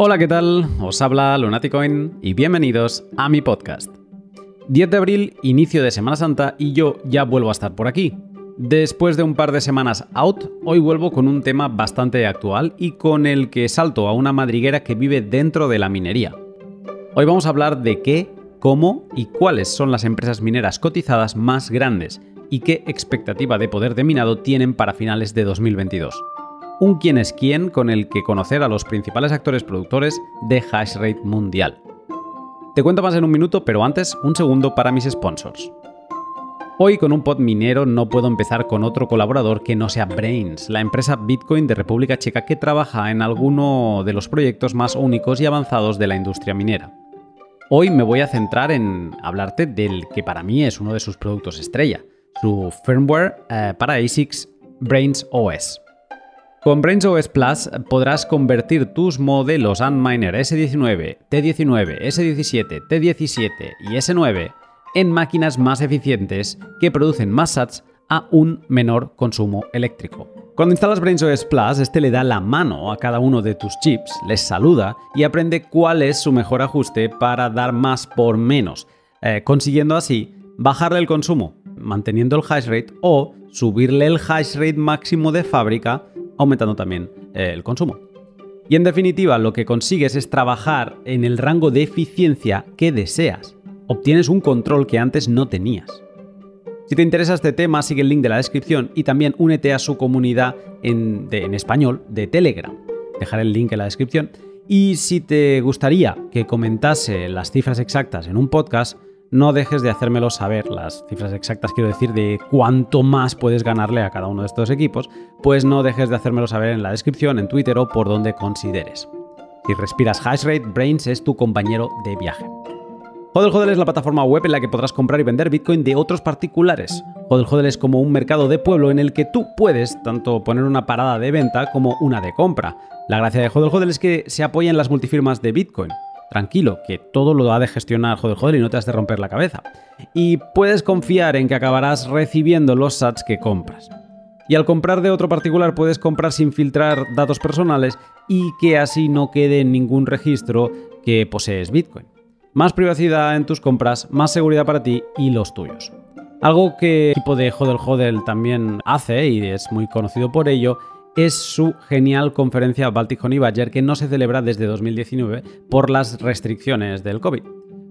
Hola, ¿qué tal? Os habla Lunaticoin y bienvenidos a mi podcast. 10 de abril, inicio de Semana Santa y yo ya vuelvo a estar por aquí. Después de un par de semanas out, hoy vuelvo con un tema bastante actual y con el que salto a una madriguera que vive dentro de la minería. Hoy vamos a hablar de qué, cómo y cuáles son las empresas mineras cotizadas más grandes y qué expectativa de poder de minado tienen para finales de 2022. Un quién es quién con el que conocer a los principales actores productores de hashrate mundial. Te cuento más en un minuto, pero antes un segundo para mis sponsors. Hoy con un pod minero no puedo empezar con otro colaborador que no sea Brains, la empresa Bitcoin de República Checa que trabaja en alguno de los proyectos más únicos y avanzados de la industria minera. Hoy me voy a centrar en hablarte del que para mí es uno de sus productos estrella, su firmware eh, para ASICs Brains OS. Con Brains OS Plus podrás convertir tus modelos Antminer S19, T19, S17, T17 y S9 en máquinas más eficientes que producen más sats a un menor consumo eléctrico. Cuando instalas Brains OS Plus, este le da la mano a cada uno de tus chips, les saluda y aprende cuál es su mejor ajuste para dar más por menos, eh, consiguiendo así bajarle el consumo, manteniendo el hash rate o subirle el hash rate máximo de fábrica, aumentando también eh, el consumo. Y en definitiva, lo que consigues es trabajar en el rango de eficiencia que deseas. Obtienes un control que antes no tenías. Si te interesa este tema, sigue el link de la descripción y también únete a su comunidad en, en español de Telegram. Dejaré el link en la descripción. Y si te gustaría que comentase las cifras exactas en un podcast, no dejes de hacérmelo saber, las cifras exactas quiero decir de cuánto más puedes ganarle a cada uno de estos equipos, pues no dejes de hacérmelo saber en la descripción, en Twitter o por donde consideres. Si respiras Hashrate, Brains es tu compañero de viaje. Hodel Hodel es la plataforma web en la que podrás comprar y vender Bitcoin de otros particulares. Hodel Hodel es como un mercado de pueblo en el que tú puedes tanto poner una parada de venta como una de compra. La gracia de Hodel Hodel es que se apoya en las multifirmas de Bitcoin. Tranquilo, que todo lo ha de gestionar Joder Joder y no te has de romper la cabeza. Y puedes confiar en que acabarás recibiendo los sats que compras. Y al comprar de otro particular puedes comprar sin filtrar datos personales y que así no quede en ningún registro que posees Bitcoin. Más privacidad en tus compras, más seguridad para ti y los tuyos. Algo que el equipo de Hodel Hodel también hace y es muy conocido por ello es su genial conferencia Baltic Honey Badger que no se celebra desde 2019 por las restricciones del COVID.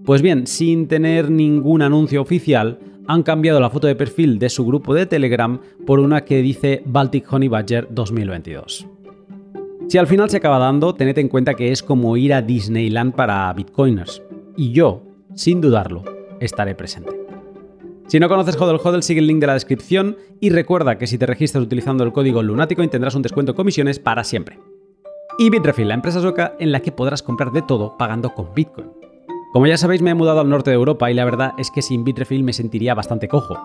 Pues bien, sin tener ningún anuncio oficial, han cambiado la foto de perfil de su grupo de Telegram por una que dice Baltic Honey Badger 2022. Si al final se acaba dando, tened en cuenta que es como ir a Disneyland para bitcoiners. Y yo, sin dudarlo, estaré presente. Si no conoces Hodel Hodel, sigue el link de la descripción y recuerda que si te registras utilizando el código Lunático tendrás un descuento en comisiones para siempre. Y Bitrefill, la empresa sueca en la que podrás comprar de todo pagando con Bitcoin. Como ya sabéis, me he mudado al norte de Europa y la verdad es que sin Bitrefill me sentiría bastante cojo.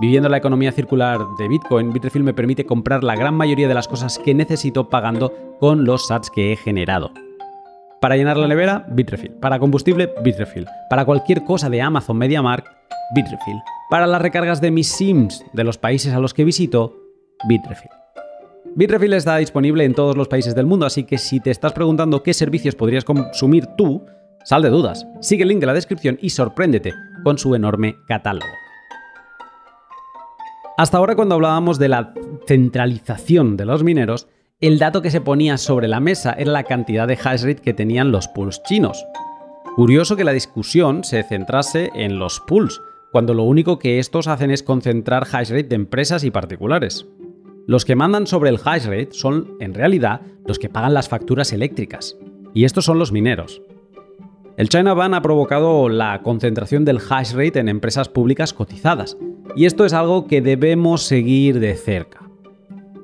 Viviendo la economía circular de Bitcoin, Bitrefill me permite comprar la gran mayoría de las cosas que necesito pagando con los sats que he generado. Para llenar la nevera, Bitrefill. Para combustible, Bitrefill. Para cualquier cosa de Amazon MediaMarkt, Bitrefill. Para las recargas de mis Sims de los países a los que visito, Bitrefill. Bitrefill está disponible en todos los países del mundo, así que si te estás preguntando qué servicios podrías consumir tú, sal de dudas. Sigue el link de la descripción y sorpréndete con su enorme catálogo. Hasta ahora cuando hablábamos de la centralización de los mineros, el dato que se ponía sobre la mesa era la cantidad de hash rate que tenían los pools chinos. Curioso que la discusión se centrase en los pools, cuando lo único que estos hacen es concentrar hash rate de empresas y particulares. Los que mandan sobre el hash rate son, en realidad, los que pagan las facturas eléctricas, y estos son los mineros. El China Ban ha provocado la concentración del hash rate en empresas públicas cotizadas, y esto es algo que debemos seguir de cerca.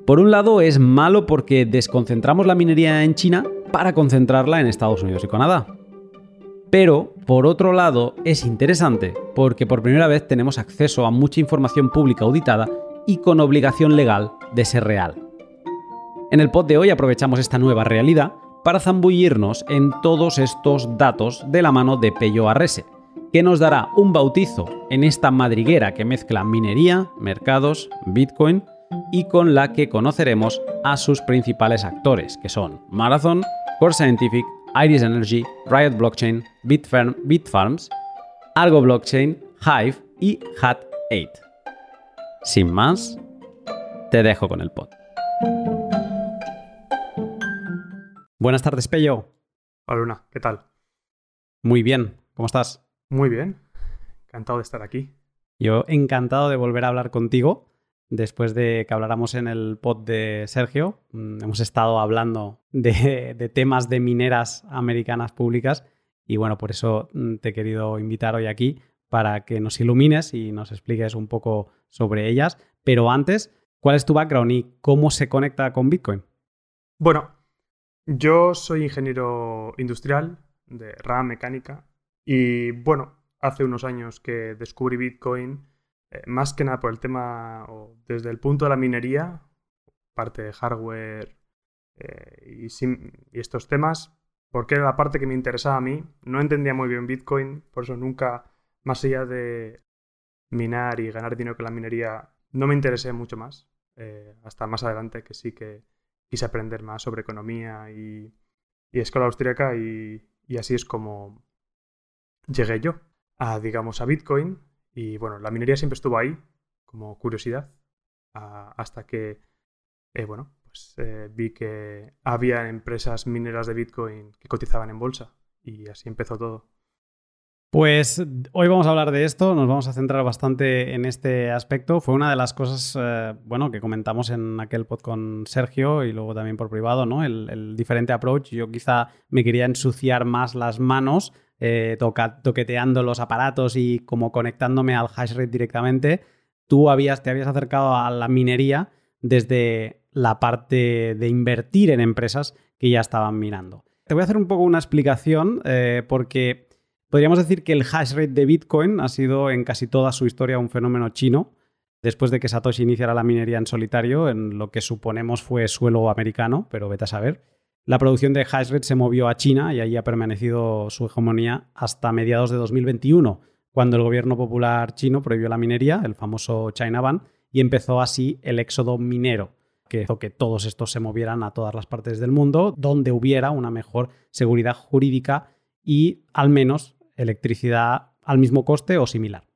Por un lado es malo porque desconcentramos la minería en China para concentrarla en Estados Unidos y Canadá. Pero, por otro lado, es interesante porque por primera vez tenemos acceso a mucha información pública auditada y con obligación legal de ser real. En el pod de hoy aprovechamos esta nueva realidad para zambullirnos en todos estos datos de la mano de Pello Arrese, que nos dará un bautizo en esta madriguera que mezcla minería, mercados, Bitcoin y con la que conoceremos a sus principales actores, que son Marathon, Core Scientific, Iris Energy, Riot Blockchain, Bitfarm, Bitfarms, Algo Blockchain, Hive y Hat8. Sin más, te dejo con el pod. Buenas tardes, Pello. Hola, Luna, ¿qué tal? Muy bien, ¿cómo estás? Muy bien, encantado de estar aquí. Yo encantado de volver a hablar contigo después de que habláramos en el pod de Sergio. Mm, hemos estado hablando de, temas de mineras americanas públicas y bueno, por eso mm, te he querido invitar hoy aquí para que nos ilumines y nos expliques un poco sobre ellas. Pero antes, ¿cuál es tu background y cómo se conecta con Bitcoin? Bueno, yo soy ingeniero industrial de RAM mecánica y bueno, hace unos años que descubrí Bitcoin eh, más que nada por el tema, desde el punto de la minería, parte de hardware eh, y, estos temas, porque era la parte que me interesaba a mí. No entendía muy bien Bitcoin, por eso nunca, más allá de minar y ganar dinero con la minería, no me interesé mucho más. Eh, hasta más adelante que sí que quise aprender más sobre economía y, escuela austríaca y, y así es como llegué yo a, digamos, a Bitcoin y bueno, la minería siempre estuvo ahí como curiosidad hasta que, eh, bueno, pues eh, vi que había empresas mineras de Bitcoin que cotizaban en bolsa y así empezó todo. Pues hoy vamos a hablar de esto, nos vamos a centrar bastante en este aspecto. Fue una de las cosas, eh, bueno, que comentamos en aquel pod con Sergio y luego también por privado, ¿no? El, el diferente approach. Yo quizá me quería ensuciar más las manos eh, toqueteando los aparatos y como conectándome al hash rate directamente, tú habías, te habías acercado a la minería desde la parte de invertir en empresas que ya estaban minando. Te voy a hacer un poco una explicación eh, porque podríamos decir que el hash rate de Bitcoin ha sido en casi toda su historia un fenómeno chino. Después de que Satoshi iniciara la minería en solitario, en lo que suponemos fue suelo americano, pero vete a saber. La producción de Hashrate se movió a China y allí ha permanecido su hegemonía hasta mediados de 2021, cuando el gobierno popular chino prohibió la minería, el famoso China Ban, y empezó así el éxodo minero, que hizo que todos estos se movieran a todas las partes del mundo, donde hubiera una mejor seguridad jurídica y al menos electricidad al mismo coste o similar.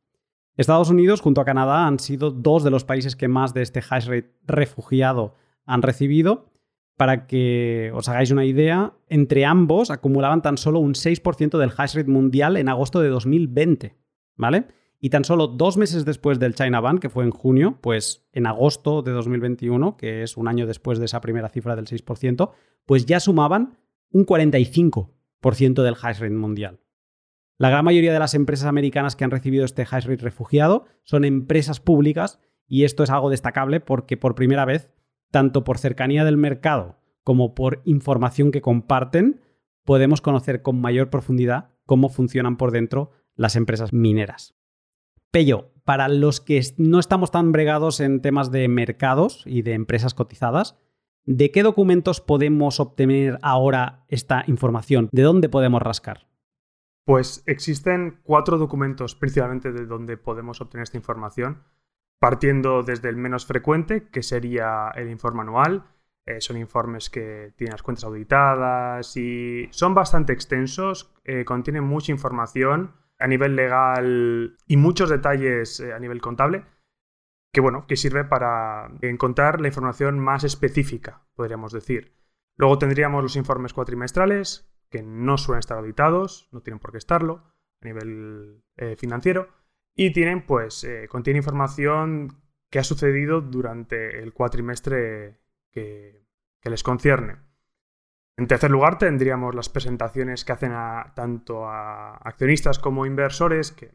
Estados Unidos junto a Canadá han sido dos de los países que más de este hash rate refugiado han recibido para que os hagáis una idea, entre ambos acumulaban tan solo un 6% del hash rate mundial en agosto de 2020, ¿vale? Y tan solo dos meses después del China Ban, que fue en junio, pues en agosto de 2021, que es un año después de esa primera cifra del 6%, pues ya sumaban un 45% del hash rate mundial. La gran mayoría de las empresas americanas que han recibido este hash rate refugiado son empresas públicas y esto es algo destacable porque por primera vez tanto por cercanía del mercado como por información que comparten, podemos conocer con mayor profundidad cómo funcionan por dentro las empresas mineras. Pello, para los que no estamos tan bregados en temas de mercados y de empresas cotizadas, ¿de qué documentos podemos obtener ahora esta información? ¿De dónde podemos rascar? Pues existen cuatro documentos principalmente de donde podemos obtener esta información partiendo desde el menos frecuente, que sería el informe anual. Eh, son informes que tienen las cuentas auditadas y son bastante extensos, eh, contienen mucha información a nivel legal y muchos detalles eh, a nivel contable, que bueno, que sirve para encontrar la información más específica, podríamos decir. Luego tendríamos los informes cuatrimestrales, que no suelen estar auditados, no tienen por qué estarlo a nivel financiero y tienen, pues, eh, contiene información que ha sucedido durante el cuatrimestre que, les concierne. En tercer lugar, tendríamos las presentaciones que hacen a, tanto a accionistas como inversores, que,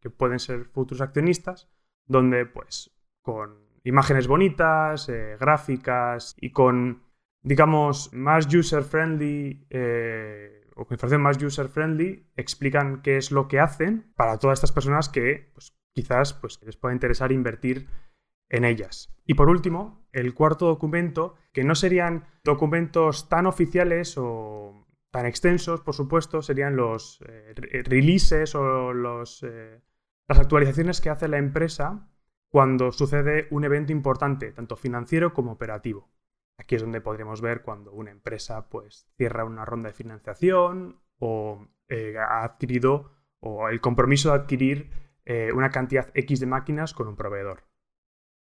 que, pueden ser futuros accionistas, donde, pues, con imágenes bonitas, eh, gráficas y con, digamos, más user-friendly eh, o con información más user-friendly, explican qué es lo que hacen para todas estas personas que pues, quizás pues, les pueda interesar invertir en ellas. Y por último, el cuarto documento, que no serían documentos tan oficiales o tan extensos, por supuesto, serían los eh, releases o los, eh, las actualizaciones que hace la empresa cuando sucede un evento importante, tanto financiero como operativo. Aquí es donde podríamos ver cuando una empresa pues, cierra una ronda de financiación o eh, ha adquirido o el compromiso de adquirir eh, una cantidad X de máquinas con un proveedor.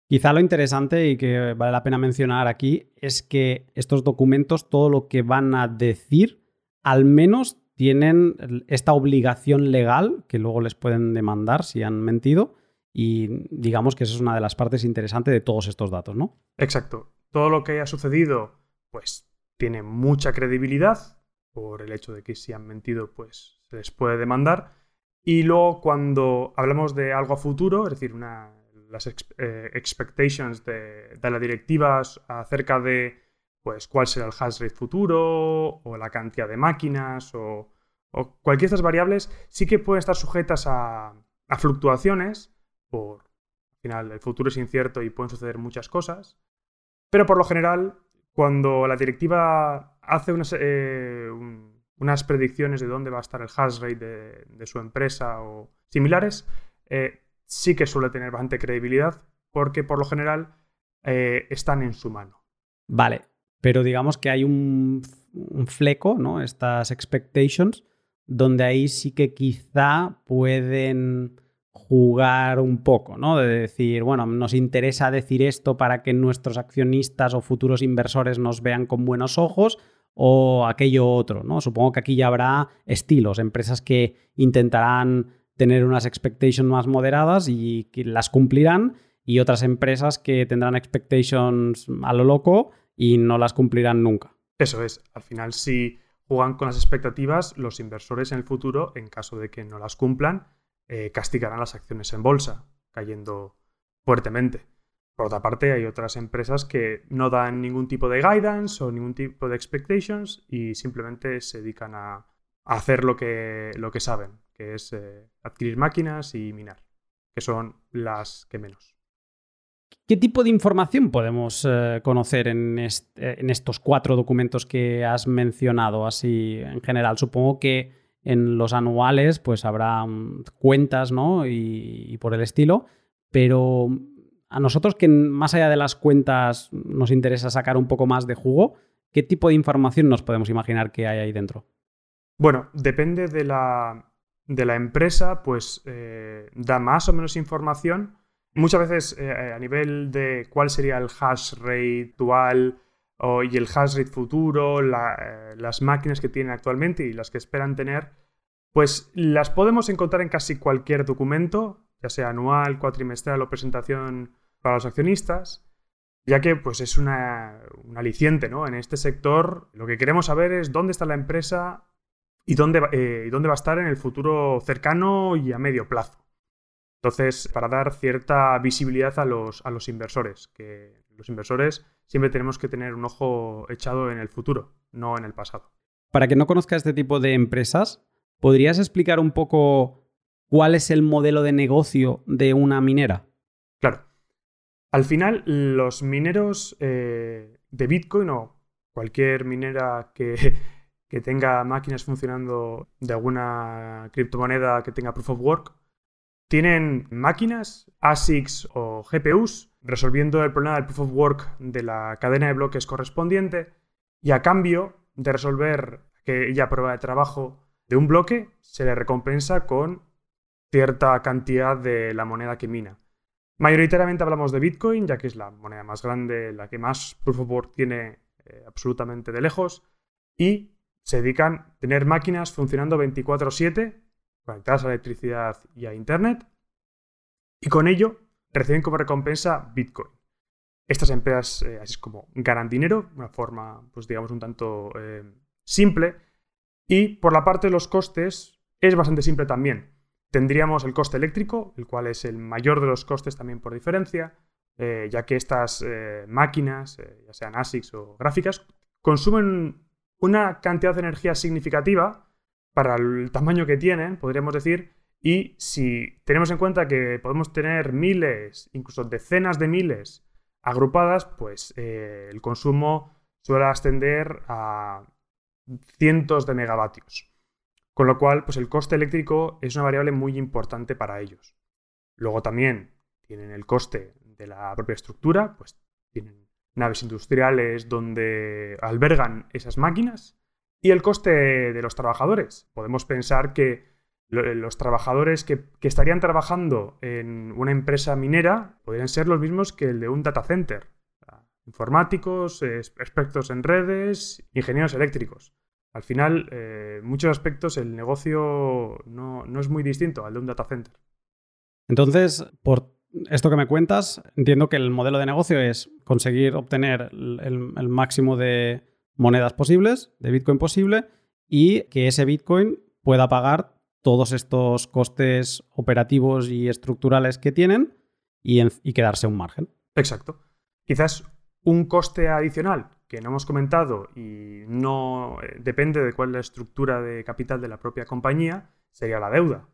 Quizá lo interesante y que vale la pena mencionar aquí es que estos documentos, todo lo que van a decir, al menos tienen esta obligación legal que luego les pueden demandar si han mentido y digamos que esa es una de las partes interesantes de todos estos datos, ¿no? Exacto. Todo lo que haya sucedido, pues tiene mucha credibilidad por el hecho de que si han mentido, pues se les puede demandar. Y luego cuando hablamos de algo a futuro, es decir, las eh, expectations de, de las directivas acerca de pues cuál será el hash rate futuro o la cantidad de máquinas o, cualquier de estas variables sí que pueden estar sujetas a, fluctuaciones por al final el futuro es incierto y pueden suceder muchas cosas pero por lo general cuando la directiva hace unas, eh, unas predicciones de dónde va a estar el hash rate de, su empresa o similares eh, sí que suele tener bastante credibilidad porque por lo general eh, están en su mano. Vale, pero digamos que hay un, fleco, ¿no? Estas expectations, donde ahí sí que quizá pueden jugar un poco, ¿no? De decir, bueno, nos interesa decir esto para que nuestros accionistas o futuros inversores nos vean con buenos ojos o aquello otro, ¿no? Supongo que aquí ya habrá estilos, empresas que intentarán tener unas expectations más moderadas y que las cumplirán y otras empresas que tendrán expectations a lo loco y no las cumplirán nunca. Eso es, al final si juegan con las expectativas, los inversores en el futuro, en caso de que no las cumplan, eh, castigarán las acciones en bolsa, cayendo fuertemente. Por otra parte, hay otras empresas que no dan ningún tipo de guidance o ningún tipo de expectations y simplemente se dedican a, hacer lo que, lo que saben, que es eh, adquirir máquinas y minar, que son las que menos. ¿Qué tipo de información podemos eh, conocer en, estos cuatro documentos que has mencionado así en general? Supongo que en los anuales pues habrá mm, cuentas ¿no? y, por el estilo, pero a nosotros que más allá de las cuentas nos interesa sacar un poco más de jugo, ¿qué tipo de información nos podemos imaginar que hay ahí dentro? Bueno, depende de la, de la empresa, pues eh, da más o menos información Muchas veces eh, a nivel de cuál sería el hash rate actual y el hash futuro, eh, las máquinas que tienen actualmente y las que esperan tener, pues las podemos encontrar en casi cualquier documento, ya sea anual, cuatrimestral o presentación para los accionistas, ya que pues es una, un aliciente, ¿no? En este sector lo que queremos saber es dónde está la empresa y dónde, eh, y dónde va a estar en el futuro cercano y a medio plazo. Entonces, para dar cierta visibilidad a los, a los inversores, que los inversores siempre tenemos que tener un ojo echado en el futuro, no en el pasado. Para que no conozca este tipo de empresas, ¿podrías explicar un poco cuál es el modelo de negocio de una minera? Claro. Al final, los mineros eh, de Bitcoin o cualquier minera que, que tenga máquinas funcionando de alguna criptomoneda que tenga proof of work, tienen máquinas, ASICs o GPUs, resolviendo el problema del proof of work de la cadena de bloques correspondiente, y a cambio de resolver aquella prueba de trabajo de un bloque, se le recompensa con cierta cantidad de la moneda que mina. Mayoritariamente hablamos de Bitcoin, ya que es la moneda más grande, la que más proof of work tiene eh, absolutamente de lejos, y se dedican a tener máquinas funcionando 24/7 conectadas a electricidad y a Internet, y con ello reciben como recompensa Bitcoin. Estas empresas eh, así es como ganan dinero, una forma, pues digamos, un tanto eh, simple, y por la parte de los costes es bastante simple también. Tendríamos el coste eléctrico, el cual es el mayor de los costes también por diferencia, eh, ya que estas máquinas, ya sean ASICs o gráficas, consumen una cantidad de energía significativa para el tamaño que tienen, podríamos decir, y si tenemos en cuenta que podemos tener miles, incluso decenas de miles agrupadas, pues eh, el consumo suele ascender a cientos de megavatios. Con lo cual, pues el coste eléctrico es una variable muy importante para ellos. Luego también tienen el coste de la propia estructura, pues tienen naves industriales donde albergan esas máquinas y el coste de los trabajadores. Podemos pensar que los trabajadores que, estarían trabajando en una empresa minera podrían ser los mismos que el de un data center. Informáticos, expertos en redes, ingenieros eléctricos. Al final, en muchos aspectos, el negocio no, no es muy distinto al de un data center. Entonces, por esto que me cuentas, entiendo que el modelo de negocio es conseguir obtener el, máximo de monedas posibles, de Bitcoin posible, y que ese Bitcoin pueda pagar todos estos costes operativos y estructurales que tienen y, quedarse un margen. Exacto. Quizás un coste adicional que no hemos comentado y no eh, depende de cuál es la estructura de capital de la propia compañía sería la deuda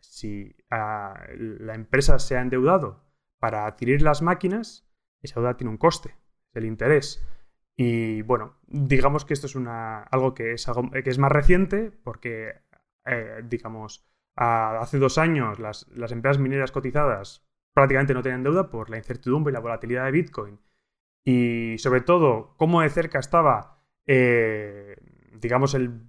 si la empresa se ha endeudado para adquirir las máquinas, esa deuda tiene un coste, el interés. Y bueno, digamos que esto es una, algo, que es que es más reciente porque, eh, digamos, hace dos años las, empresas mineras cotizadas prácticamente no tenían deuda por la incertidumbre y la volatilidad de Bitcoin. Y sobre todo, cómo de cerca estaba, eh, digamos, el,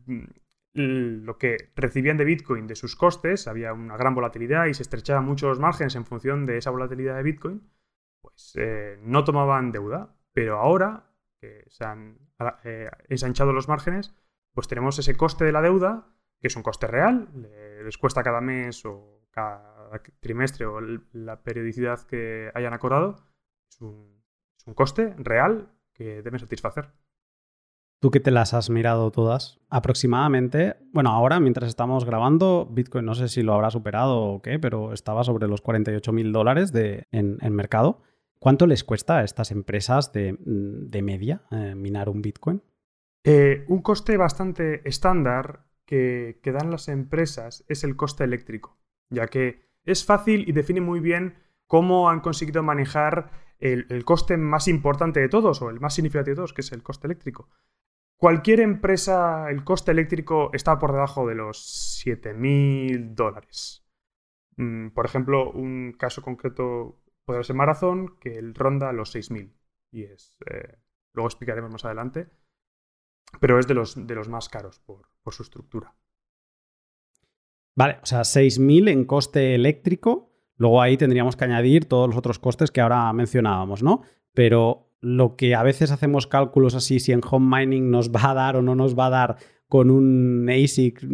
lo que recibían de Bitcoin de sus costes, había una gran volatilidad y se estrechaban mucho los márgenes en función de esa volatilidad de Bitcoin, pues eh, no tomaban deuda. Pero ahora que se han ensanchado los márgenes, pues tenemos ese coste de la deuda, que es un coste real, les cuesta cada mes o cada trimestre o la periodicidad que hayan acordado, es un, es un coste real que deben satisfacer. Tú que te las has mirado todas, aproximadamente, bueno, ahora mientras estamos grabando, Bitcoin no sé si lo habrá superado o qué, pero estaba sobre los 48 mil dólares en, mercado. ¿Cuánto les cuesta a estas empresas de, media eh, minar un Bitcoin? Eh, un coste bastante estándar que, dan las empresas es el coste eléctrico, ya que es fácil y define muy bien cómo han conseguido manejar el, coste más importante de todos o el más significativo de todos, que es el coste eléctrico. Cualquier empresa, el coste eléctrico está por debajo de los 7.000 dólares. Mm, por ejemplo, un caso concreto podría ser Marathon, que ronda los 6.000. Y es. Eh, luego explicaremos más adelante. Pero es de los, de los más caros por, por su estructura. Vale, o sea, 6.000 en coste eléctrico. Luego ahí tendríamos que añadir todos los otros costes que ahora mencionábamos, ¿no? Pero lo que a veces hacemos cálculos así, si en home mining nos va a dar o no nos va a dar con un ASIC,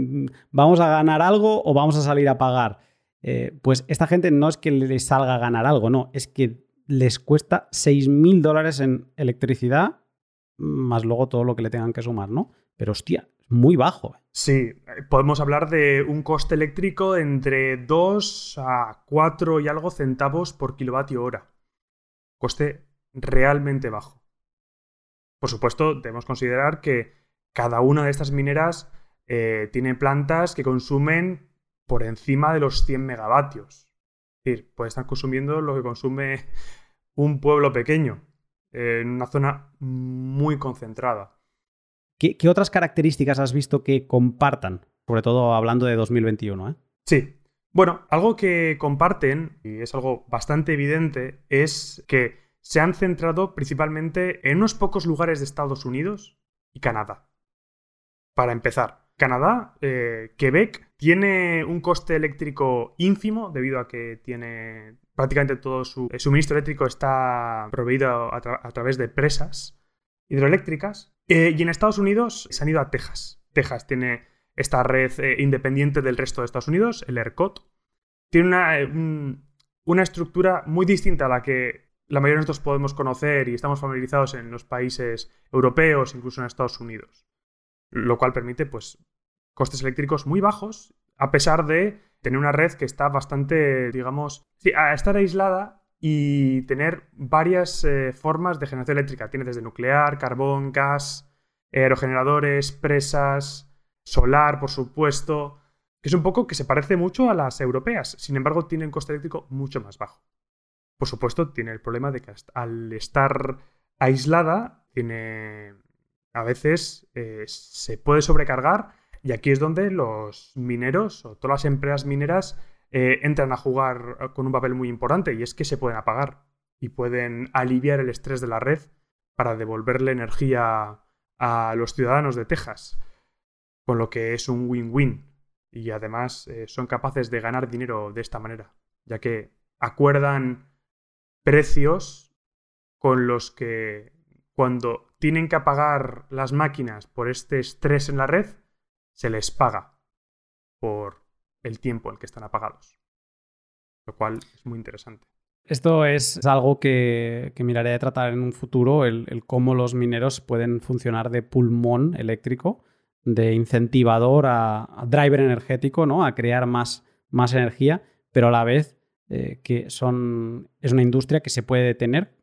¿vamos a ganar algo o vamos a salir a pagar? Eh, pues esta gente no es que les salga a ganar algo, no, es que les cuesta 6.000 dólares en electricidad, más luego todo lo que le tengan que sumar, ¿no? Pero hostia, muy bajo. Sí, podemos hablar de un coste eléctrico entre 2 a 4 y algo centavos por kilovatio hora. Coste realmente bajo. Por supuesto, debemos considerar que cada una de estas mineras eh, tiene plantas que consumen por encima de los 100 megavatios. Es decir, puede estar consumiendo lo que consume un pueblo pequeño, en una zona muy concentrada. ¿Qué, otras características has visto que compartan? Sobre todo hablando de 2021, ¿eh? Sí. Bueno, algo que comparten, y es algo bastante evidente, es que se han centrado principalmente en unos pocos lugares de Estados Unidos y Canadá. Para empezar, Canadá, eh, Quebec, tiene un coste eléctrico ínfimo debido a que tiene prácticamente todo su suministro eléctrico está proveído a, través de presas hidroeléctricas. Eh, y en Estados Unidos se han ido a Texas. Texas tiene esta red eh, independiente del resto de Estados Unidos, el ERCOT. Tiene una, una estructura muy distinta a la que la mayoría de nosotros podemos conocer y estamos familiarizados en los países europeos, incluso en Estados Unidos. Lo cual permite, pues, costes eléctricos muy bajos, a pesar de tener una red que está bastante, digamos, sí, a estar aislada y tener varias eh, formas de generación eléctrica. Tiene desde nuclear, carbón, gas, aerogeneradores, presas, solar, por supuesto, que es un poco que se parece mucho a las europeas. Sin embargo, tiene un coste eléctrico mucho más bajo por supuesto, tiene el problema de que al estar aislada, tiene. A veces eh, se puede sobrecargar, y aquí es donde los mineros o todas las empresas mineras eh, entran a jugar con un papel muy importante, y es que se pueden apagar. y pueden aliviar el estrés de la red para devolverle energía a los ciudadanos de Texas, con lo que es un win-win. Y además eh, son capaces de ganar dinero de esta manera, ya que acuerdan precios con los que cuando tienen que apagar las máquinas por este estrés en la red, se les paga por el tiempo en que están apagados. Lo cual es muy interesante. Esto es algo que, miraré de tratar en un futuro, el, cómo los mineros pueden funcionar de pulmón eléctrico, de incentivador a, driver energético, ¿no? a crear más, más energía, pero a la vez eh, que son, es una industria que se puede detener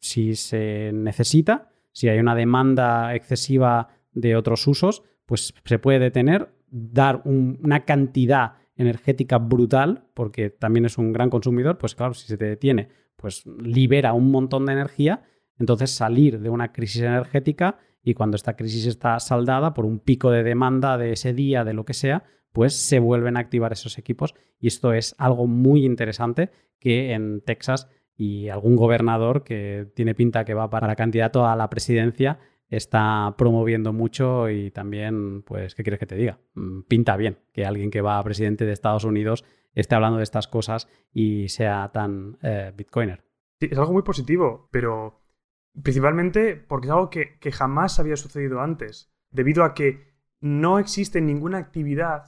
si se necesita, si hay una demanda excesiva de otros usos, pues se puede detener, dar una cantidad energética brutal, porque también es un gran consumidor, pues claro, si se te detiene, pues libera un montón de energía, entonces salir de una crisis energética y cuando esta crisis está saldada por un pico de demanda de ese día, de lo que sea, pues se vuelven a activar esos equipos. Y esto es algo muy interesante que en Texas y algún gobernador que tiene pinta que va para candidato a la presidencia está promoviendo mucho y también, pues, ¿qué quieres que te diga? Mm, pinta bien que alguien que va a presidente de Estados Unidos esté hablando de estas cosas y sea tan eh, bitcoiner. Sí, es algo muy positivo, pero principalmente porque es algo que, que jamás había sucedido antes, debido a que no existe ninguna actividad,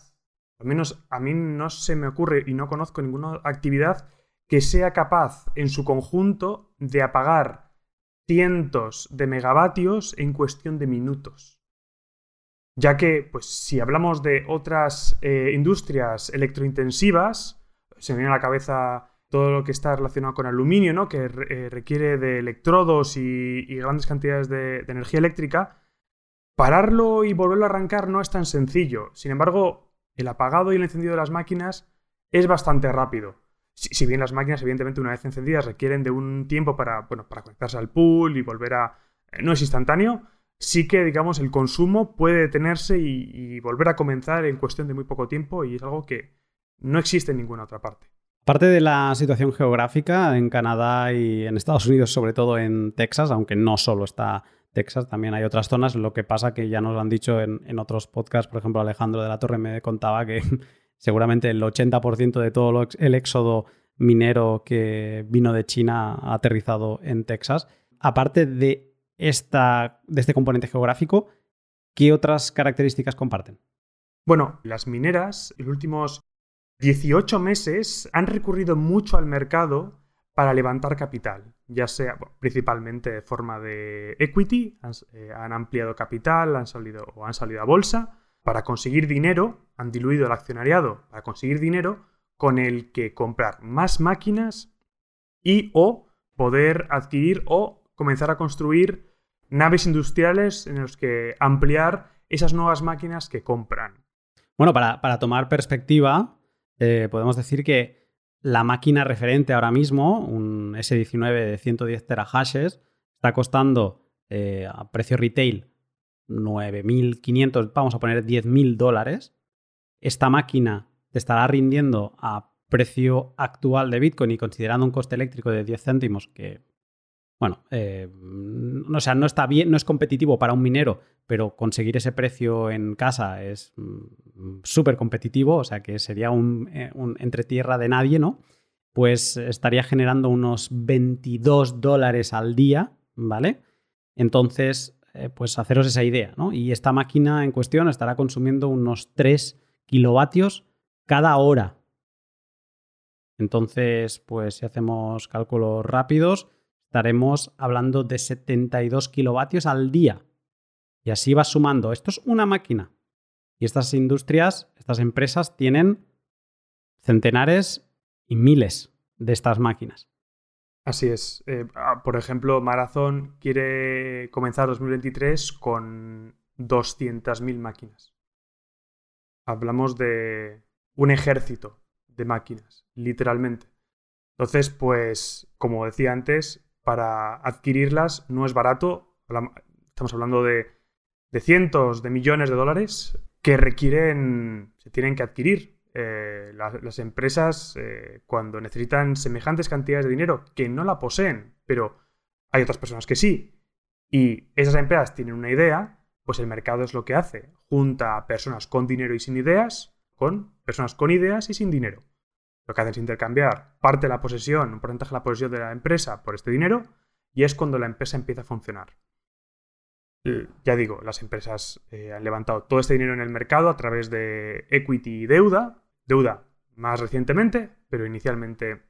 al menos a mí no se me ocurre y no conozco ninguna actividad que sea capaz en su conjunto de apagar cientos de megavatios en cuestión de minutos. Ya que, pues, si hablamos de otras eh, industrias electrointensivas, se viene a la cabeza todo lo que está relacionado con aluminio, ¿no? que eh, requiere de electrodos y, grandes cantidades de, de, energía eléctrica, pararlo y volverlo a arrancar no es tan sencillo. Sin embargo, el apagado y el encendido de las máquinas es bastante rápido. Si, bien las máquinas, evidentemente, una vez encendidas, requieren de un tiempo para, bueno, para conectarse al pool y volver a... Eh, no es instantáneo, sí que, digamos, el consumo puede detenerse y, volver a comenzar en cuestión de muy poco tiempo y es algo que no existe en ninguna otra parte. Aparte de la situación geográfica en Canadá y en Estados Unidos, sobre todo en Texas, aunque no solo está Texas, también hay otras zonas. Lo que pasa que ya nos lo han dicho en, en otros podcasts, por ejemplo, Alejandro de la Torre me contaba que seguramente el 80% de todo el éxodo minero que vino de China ha aterrizado en Texas. Aparte de, esta, de este componente geográfico, ¿qué otras características comparten? Bueno, las mineras los últimos 18 meses han recurrido mucho al mercado para levantar capital, ya sea principalmente de forma de equity, han, eh, han ampliado capital, han salido o han salido a bolsa, para conseguir dinero, han diluido el accionariado para conseguir dinero con el que comprar más máquinas y o poder adquirir o comenzar a construir naves industriales en las que ampliar esas nuevas máquinas que compran. Bueno, para, tomar perspectiva, eh, podemos decir que la máquina referente ahora mismo, un S19 de 110 terahashes, está costando eh, a precio retail 9.500, vamos a poner 10.000 dólares, esta máquina te estará rindiendo a precio actual de Bitcoin y considerando un coste eléctrico de 10 céntimos, que, bueno, eh, o sea, no está bien, no es competitivo para un minero, pero conseguir ese precio en casa es mm, súper competitivo, o sea, que sería un, eh, un entre tierra de nadie, ¿no? Pues estaría generando unos 22 dólares al día, ¿vale? Entonces, eh, pues haceros esa idea, ¿no? Y esta máquina en cuestión estará consumiendo unos 3 kilovatios cada hora. Entonces, pues si hacemos cálculos rápidos, estaremos hablando de 72 kilovatios al día. Y así va sumando. Esto es una máquina. Y estas industrias, estas empresas tienen centenares y miles de estas máquinas. Así es. Eh, por ejemplo, Marathon quiere comenzar 2023 con 200.000 máquinas. Hablamos de un ejército de máquinas, literalmente. Entonces, pues, como decía antes, para adquirirlas no es barato. Estamos hablando de, de cientos de millones de dólares que requieren, se tienen que adquirir eh, las empresas eh, cuando necesitan semejantes cantidades de dinero que no la poseen, pero hay otras personas que sí, y esas empresas tienen una idea, pues el mercado es lo que hace. Junta personas con dinero y sin ideas con personas con ideas y sin dinero. Lo que hacen es intercambiar parte de la posesión, un porcentaje de la posesión de la empresa por este dinero, y es cuando la empresa empieza a funcionar. Ya digo, las empresas eh, han levantado todo este dinero en el mercado a través de equity y deuda, deuda más recientemente, pero inicialmente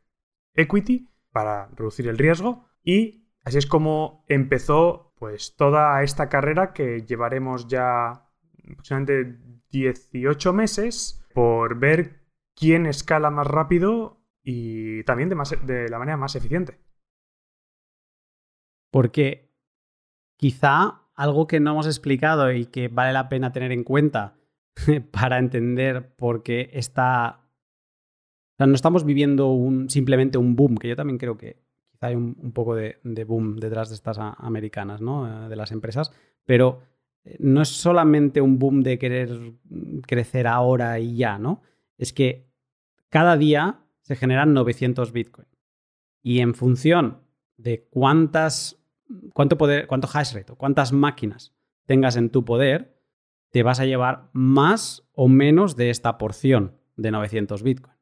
equity para reducir el riesgo y así es como empezó pues toda esta carrera que llevaremos ya aproximadamente 18 meses por ver quién escala más rápido y también de, de la manera más eficiente. Porque quizá algo que no hemos explicado y que vale la pena tener en cuenta para entender por qué está... O sea, no estamos viviendo un, simplemente un boom, que yo también creo que quizá hay un, poco de, boom detrás de estas americanas, ¿no? Eh, de las empresas, pero eh, no es solamente un boom de querer crecer ahora y ya, ¿no? Es que cada día se generan 900 Bitcoin. Y en función de cuántas, cuánto poder, cuánto hash rate o cuántas máquinas tengas en tu poder, te vas a llevar más o menos de esta porción de 900 Bitcoin.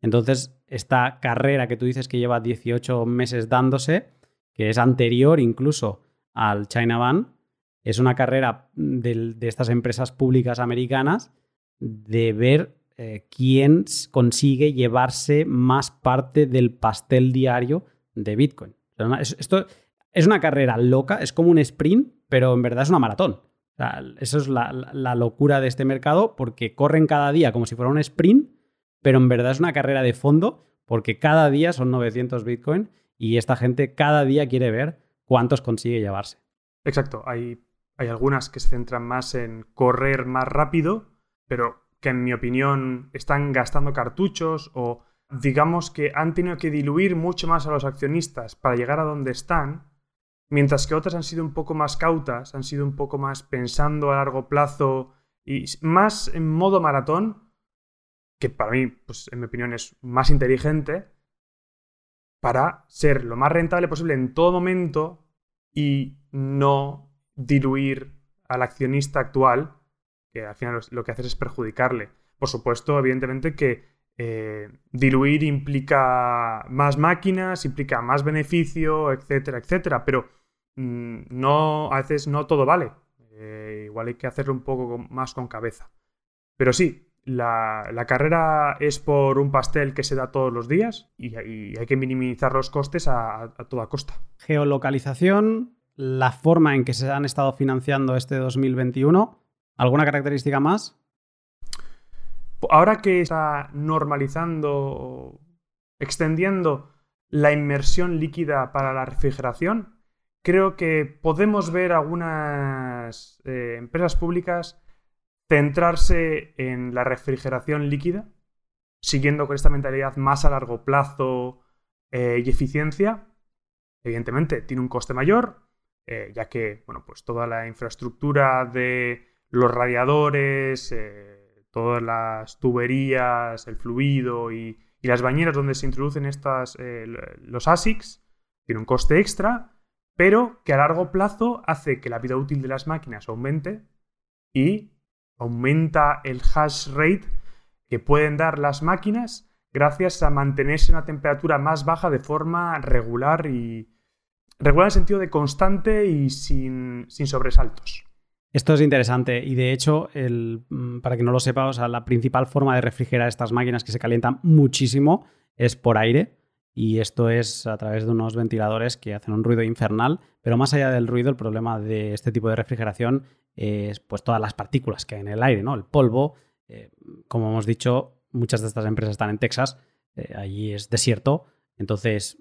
Entonces, esta carrera que tú dices que lleva 18 meses dándose, que es anterior incluso al China Ban, es una carrera de, estas empresas públicas americanas de ver eh, quién consigue llevarse más parte del pastel diario de Bitcoin. Esto es una carrera loca, es como un sprint, pero en verdad es una maratón eso es la, locura de este mercado porque corren cada día como si fuera un sprint, pero en verdad es una carrera de fondo porque cada día son 900 Bitcoin y esta gente cada día quiere ver cuántos consigue llevarse. Exacto, hay, hay algunas que se centran más en correr más rápido, pero que en mi opinión están gastando cartuchos o digamos que han tenido que diluir mucho más a los accionistas para llegar a donde están mientras que otras han sido un poco más cautas, han sido un poco más pensando a largo plazo y más en modo maratón, que para mí, pues en mi opinión, es más inteligente, para ser lo más rentable posible en todo momento y no diluir al accionista actual, que al final lo que haces es perjudicarle. Por supuesto, evidentemente que eh, diluir implica más máquinas, implica más beneficio, etcétera, etcétera, pero mm, no, a veces no todo vale. Eh, igual hay que hacerlo un poco más con cabeza. Pero sí, la, carrera es por un pastel que se da todos los días y, hay que minimizar los costes a, toda costa. Geolocalización, la forma en que se han estado financiando este 2021, ¿alguna característica más? Ahora que está normalizando, extendiendo la inmersión líquida para la refrigeración, creo que podemos ver algunas eh, empresas públicas centrarse en la refrigeración líquida, siguiendo con esta mentalidad más a largo plazo eh, y eficiencia. Evidentemente, tiene un coste mayor, eh, ya que bueno, pues toda la infraestructura de los radiadores, todas las tuberías, el fluido y, las bañeras donde se introducen estas, eh, los ASICs, tiene un coste extra, pero que a largo plazo hace que la vida útil de las máquinas aumente y aumenta el hash rate que pueden dar las máquinas gracias a mantenerse en una temperatura más baja de forma regular y regular en el sentido de constante y sin, sin sobresaltos. Esto es interesante y de hecho, mm, para que no lo sepa, la principal forma de refrigerar estas máquinas que se calientan muchísimo es por aire y esto es a través de unos ventiladores que hacen un ruido infernal, pero más allá del ruido, el problema de este tipo de refrigeración es pues todas las partículas que hay en el aire, ¿no? El polvo, eh, como hemos dicho, muchas de estas empresas están en Texas, eh, allí es desierto, entonces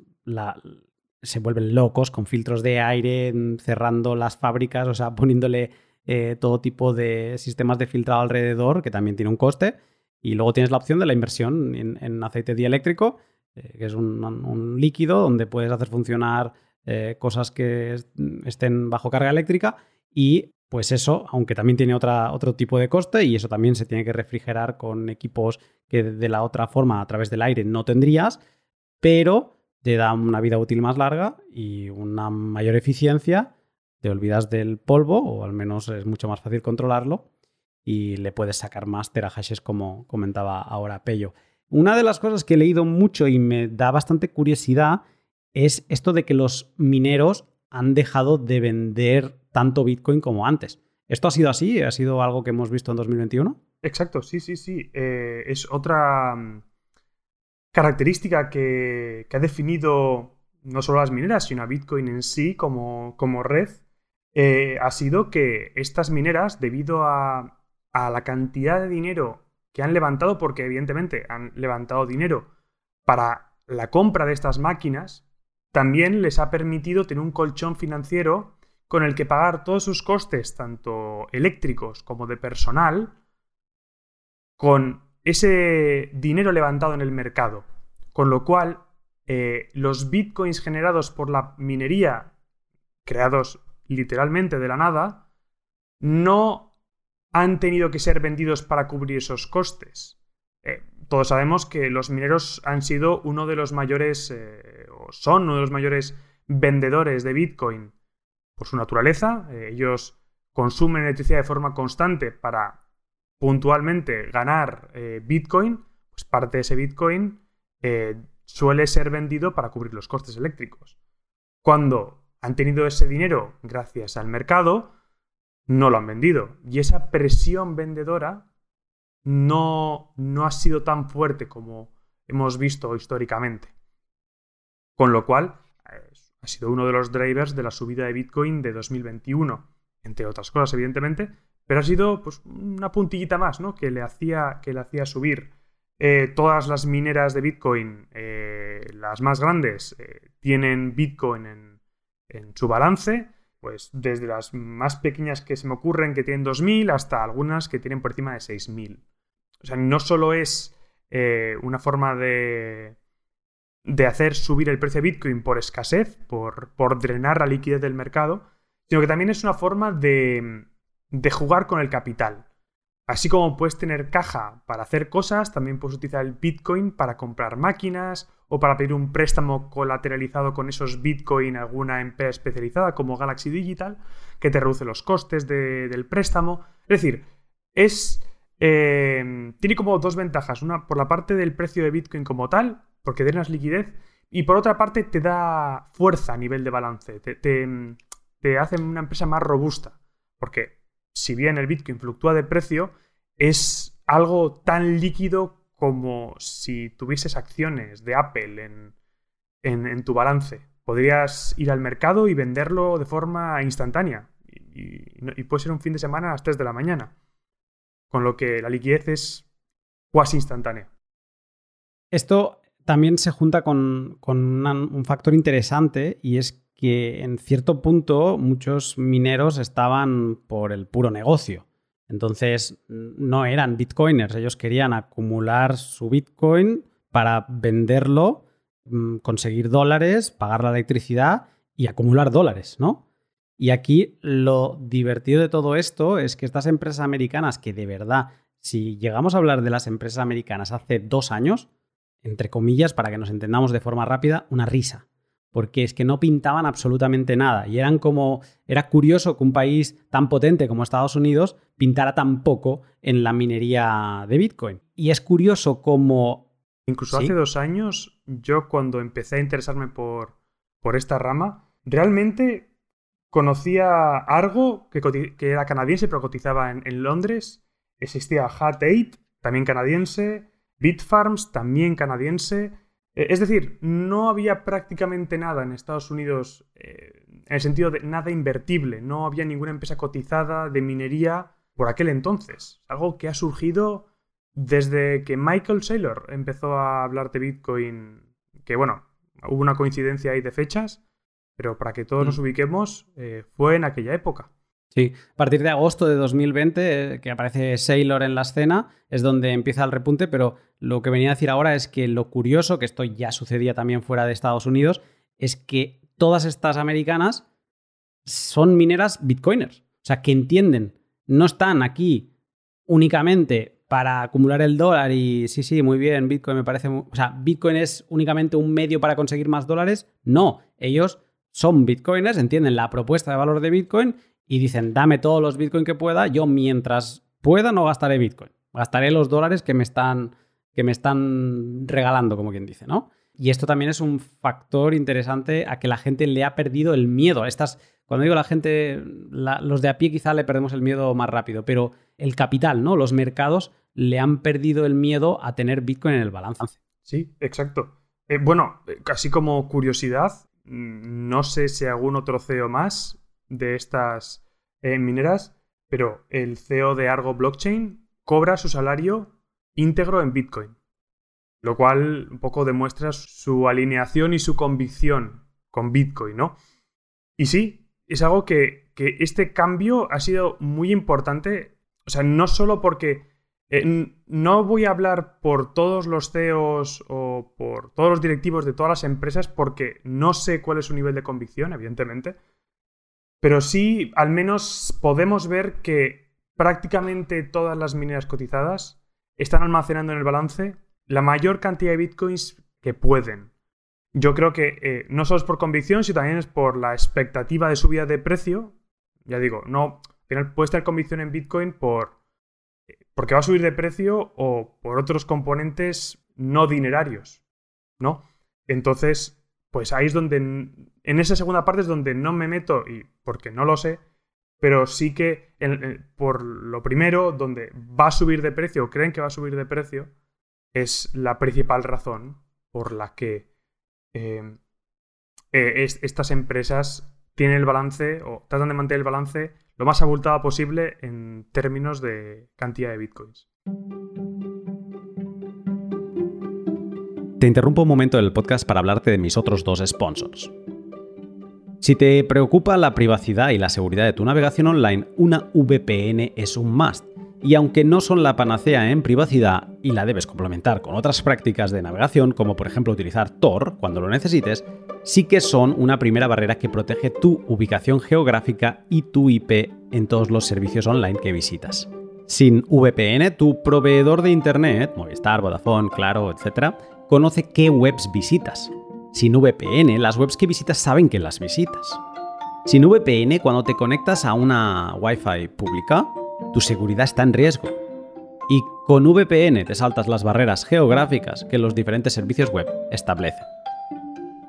se vuelven locos con filtros de aire mm, cerrando las fábricas, o sea, poniéndole eh, todo tipo de sistemas de filtrado alrededor, que también tiene un coste. Y luego tienes la opción de la inversión en, aceite dieléctrico, eh, que es un, líquido donde puedes hacer funcionar eh, cosas que estén bajo carga eléctrica y pues eso, aunque también tiene otra, otro tipo de coste y eso también se tiene que refrigerar con equipos que de la otra forma a través del aire no tendrías, pero te da una vida útil más larga y una mayor eficiencia, te olvidas del polvo o al menos es mucho más fácil controlarlo y le puedes sacar más terahashes como comentaba ahora Pello. Una de las cosas que he leído mucho y me da bastante curiosidad es esto de que los mineros han dejado de vender tanto Bitcoin como antes. ¿Esto ha sido así? ¿Ha sido algo que hemos visto en 2021? Exacto, sí, sí, sí. Eh, es otra mm, característica que, ha definido no solo las mineras, sino a Bitcoin en sí como, como red, eh, ha sido que estas mineras, debido a, la cantidad de dinero que han levantado, porque evidentemente han levantado dinero para la compra de estas máquinas, también les ha permitido tener un colchón financiero con el que pagar todos sus costes, tanto eléctricos como de personal, con ese dinero levantado en el mercado. Con lo cual, eh, los bitcoins generados por la minería, creados literalmente de la nada, no han tenido que ser vendidos para cubrir esos costes. Eh, todos sabemos que los mineros han sido uno de los mayores, eh, o son uno de los mayores vendedores de Bitcoin por su naturaleza. Eh, ellos consumen electricidad de forma constante para puntualmente ganar Bitcoin. Pues parte de ese Bitcoin suele ser vendido para cubrir los costes eléctricos. Cuando han tenido ese dinero gracias al mercado, no lo han vendido. Y esa presión vendedora no, no ha sido tan fuerte como hemos visto históricamente. Con lo cual, ha sido uno de los drivers de la subida de Bitcoin de 2021, entre otras cosas, evidentemente, pero ha sido pues, una puntillita más ¿no? que, le hacía, que le hacía subir. Eh, todas las mineras de Bitcoin, eh, las más grandes, eh, tienen Bitcoin en, en su balance pues desde las más pequeñas que se me ocurren que tienen 2.000 hasta algunas que tienen por encima de 6.000. O sea, no solo es eh, una forma de, de hacer subir el precio de Bitcoin por escasez, por, por drenar la liquidez del mercado, sino que también es una forma de, de jugar con el capital. Así como puedes tener caja para hacer cosas, también puedes utilizar el Bitcoin para comprar máquinas o para pedir un préstamo colateralizado con esos Bitcoin a alguna empresa especializada como Galaxy Digital, que te reduce los costes del préstamo. Es decir, es, eh, tiene como dos ventajas. Una por la parte del precio de Bitcoin como tal, porque drenas liquidez, y por otra parte te da fuerza a nivel de balance, te, te hace una empresa más robusta, porque si bien el Bitcoin fluctúa de precio, es algo tan líquido como si tuvieses acciones de Apple en, tu balance. Podrías ir al mercado y venderlo de forma instantánea. Y, puede ser un fin de semana a las 3 de la mañana. Con lo que la liquidez es cuasi instantánea. Esto también se junta con, un factor interesante y es que en cierto punto muchos mineros estaban por el puro negocio. Entonces no eran bitcoiners, ellos querían acumular su bitcoin para venderlo, mm, conseguir dólares, pagar la electricidad y acumular dólares, ¿no? Y aquí lo divertido de todo esto es que estas empresas americanas que de verdad, si llegamos a hablar de las empresas americanas hace dos años, entre comillas, para que nos entendamos de forma rápida, una risa porque es que no pintaban absolutamente nada. Y eran como. Era curioso que un país tan potente como Estados Unidos pintara tan poco en la minería de Bitcoin. Y es curioso como. Incluso hace dos años, yo cuando empecé a interesarme por, por esta rama, realmente conocía algo que, que era canadiense, pero cotizaba en, en Londres. Existía Hat8, también canadiense. Bitfarms, también canadiense. Eh, es decir, no había prácticamente nada en Estados Unidos eh, en el sentido de nada invertible, no había ninguna empresa cotizada de minería por aquel entonces. Algo que ha surgido desde que Michael Saylor empezó a hablar de Bitcoin, que bueno, hubo una coincidencia ahí de fechas, pero para que todos nos mm. ubiquemos, eh, fue en aquella época. Sí, a partir de agosto de 2020, eh, que aparece Sailor en la escena, es donde empieza el repunte, pero lo que venía a decir ahora es que lo curioso, que esto ya sucedía también fuera de Estados Unidos, es que todas estas americanas son mineras bitcoiners. sea, que entienden, no están aquí únicamente para acumular el dólar y sí, sí, muy bien, Bitcoin me parece... O sea, Bitcoin es únicamente un medio para conseguir más dólares. No, ellos son Bitcoiners, entienden la propuesta de valor de Bitcoin y dicen, dame todos los Bitcoin que pueda, yo mientras pueda no gastaré Bitcoin, gastaré los dólares que me están, que me están regalando, como quien dice, ¿no? Y esto también es un factor interesante a que la gente le ha perdido el miedo. Estas, cuando digo la gente, los de a pie quizá le perdemos el miedo más rápido, pero el capital, ¿no? Los mercados le han perdido el miedo a tener Bitcoin en el balance. Sí, exacto. Eh, bueno, casi como curiosidad, mm, no sé si algún otro CEO más de estas eh, mineras, pero el CEO de Argo Blockchain cobra su salario íntegro en Bitcoin. Lo cual un poco demuestra su alineación y su convicción con Bitcoin, ¿no? Y sí, es algo que, este cambio ha sido muy importante. O sea, no solo porque eh, no voy a hablar por todos los CEOs o por todos los directivos de todas las empresas porque no sé cuál es su nivel de convicción, evidentemente. Pero sí, al menos podemos ver que prácticamente todas las mineras cotizadas están almacenando en el balance la mayor cantidad de bitcoins que pueden. Yo creo que eh, no solo es por convicción, sino también es por la expectativa de subida de precio. Ya digo, no, puede estar convicción en bitcoin por porque va a subir de precio o por otros componentes no dinerarios, ¿no? Entonces, pues ahí es donde, en esa segunda parte es donde no me meto, y porque no lo sé, pero sí que por lo primero, donde va a subir de precio o creen que va a subir de precio, es la principal razón por la que em, eh, estas empresas tienen el balance o tratan de mantener el balance lo más abultado posible en términos de cantidad de bitcoins. Te interrumpo un momento del podcast para hablarte de mis otros dos sponsors. Si te preocupa la privacidad y la seguridad de tu navegación online, una VPN es un must y aunque no son la panacea en privacidad y la debes complementar con otras prácticas de navegación, como por ejemplo utilizar Tor cuando lo necesites, sí que son una primera barrera que protege tu ubicación geográfica y tu IP en todos los servicios online que visitas. Sin VPN, tu proveedor de Internet, Movistar, Vodafone, Claro, etc., conoce qué webs visitas. Sin VPN, las webs que visitas saben que las visitas. Sin VPN, cuando te conectas a una Wi-Fi pública, tu seguridad está en riesgo. Y con VPN te saltas las barreras geográficas que los diferentes servicios web establecen.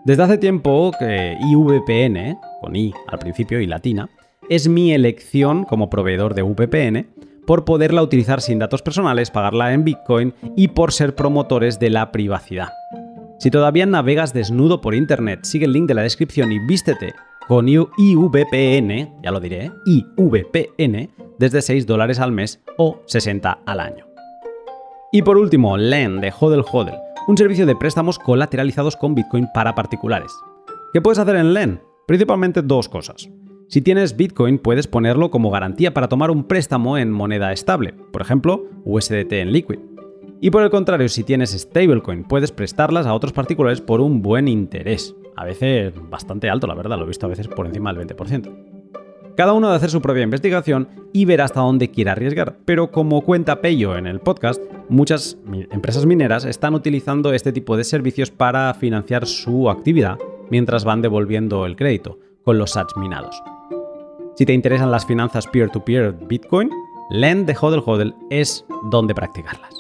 Desde hace tiempo que IVPN, con I al principio y latina, es mi elección como proveedor de VPN por poderla utilizar sin datos personales, pagarla en Bitcoin y por ser promotores de la privacidad. Si todavía navegas desnudo por Internet, sigue el link de la descripción y vístete con IVPN, ya lo diré, IVPN, desde 6 dólares al mes o 60 al año. Y por último, LEN de Hodel Hodel, un servicio de préstamos colateralizados con Bitcoin para particulares. ¿Qué puedes hacer en LEN? Principalmente dos cosas. Si tienes Bitcoin, puedes ponerlo como garantía para tomar un préstamo en moneda estable, por ejemplo, USDT en Liquid. Y por el contrario, si tienes stablecoin, puedes prestarlas a otros particulares por un buen interés. A veces bastante alto, la verdad, lo he visto a veces por encima del 20%. Cada uno debe hacer su propia investigación y ver hasta dónde quiere arriesgar. Pero como cuenta Pello en el podcast, muchas empresas mineras están utilizando este tipo de servicios para financiar su actividad mientras van devolviendo el crédito con los sats minados. Si te interesan las finanzas peer-to-peer Bitcoin, Lend de Hodel Hodel es donde practicarlas.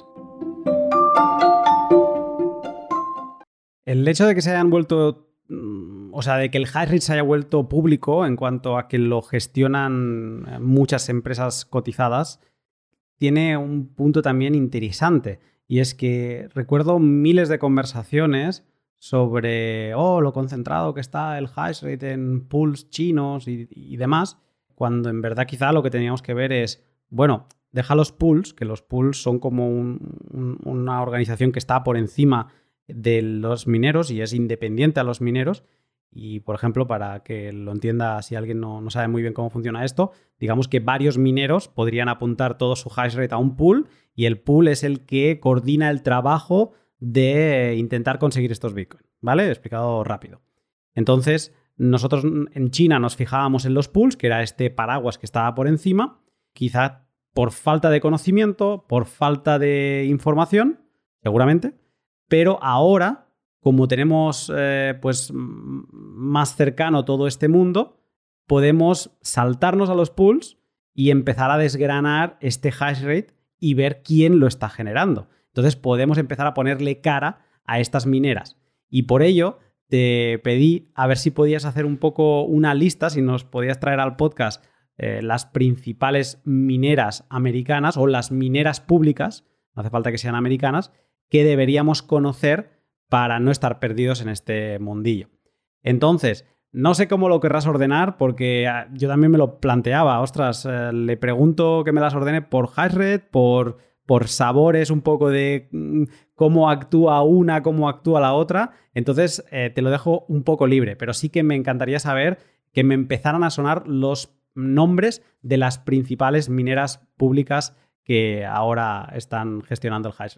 El hecho de que se hayan vuelto, mm, o sea, de que el high se haya vuelto público en cuanto a que lo gestionan muchas empresas cotizadas, tiene un punto también interesante. Y es que recuerdo miles de conversaciones sobre oh, lo concentrado que está el hash rate en pools chinos y, demás, cuando en verdad quizá lo que teníamos que ver es, bueno, deja los pools, que los pools son como una organización que está por encima de los mineros y es independiente a los mineros. Y, por ejemplo, para que lo entienda si alguien no, no, sabe muy bien cómo funciona esto, digamos que varios mineros podrían apuntar todo su hash rate a un pool y el pool es el que coordina el trabajo de intentar conseguir estos bitcoins, ¿vale? Explicado rápido. Entonces, nosotros en China nos fijábamos en los pools, que era este paraguas que estaba por encima, quizá por falta de conocimiento, por falta de información, seguramente, pero ahora, como tenemos eh, pues más cercano todo este mundo, podemos saltarnos a los pools y empezar a desgranar este hash rate y ver quién lo está generando. Entonces podemos empezar a ponerle cara a estas mineras. Y por ello te pedí a ver si podías hacer un poco una lista, si nos podías traer al podcast eh, las principales mineras americanas o las mineras públicas, no hace falta que sean americanas, que deberíamos conocer para no estar perdidos en este mundillo. Entonces, no sé cómo lo querrás ordenar, porque ah, yo también me lo planteaba. Ostras, eh, le pregunto que me las ordene por hash por, por sabores, un poco de mm, cómo actúa una, cómo actúa la otra. Entonces, eh, te lo dejo un poco libre, pero sí que me encantaría saber que me empezaran a sonar los nombres de las principales mineras públicas que ahora están gestionando el hash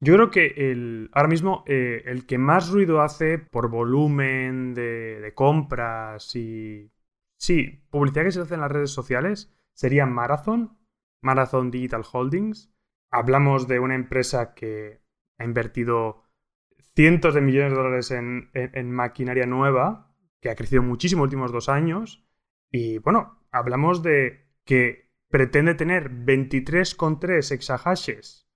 yo creo que el, ahora mismo eh, el que más ruido hace por volumen de, compras y... Sí, publicidad que se hace en las redes sociales sería Marathon, Marathon Digital Holdings. Hablamos de una empresa que ha invertido cientos de millones de dólares en, en maquinaria nueva, que ha crecido muchísimo en los últimos dos años. Y bueno, hablamos de que pretende tener 23,3 exahashes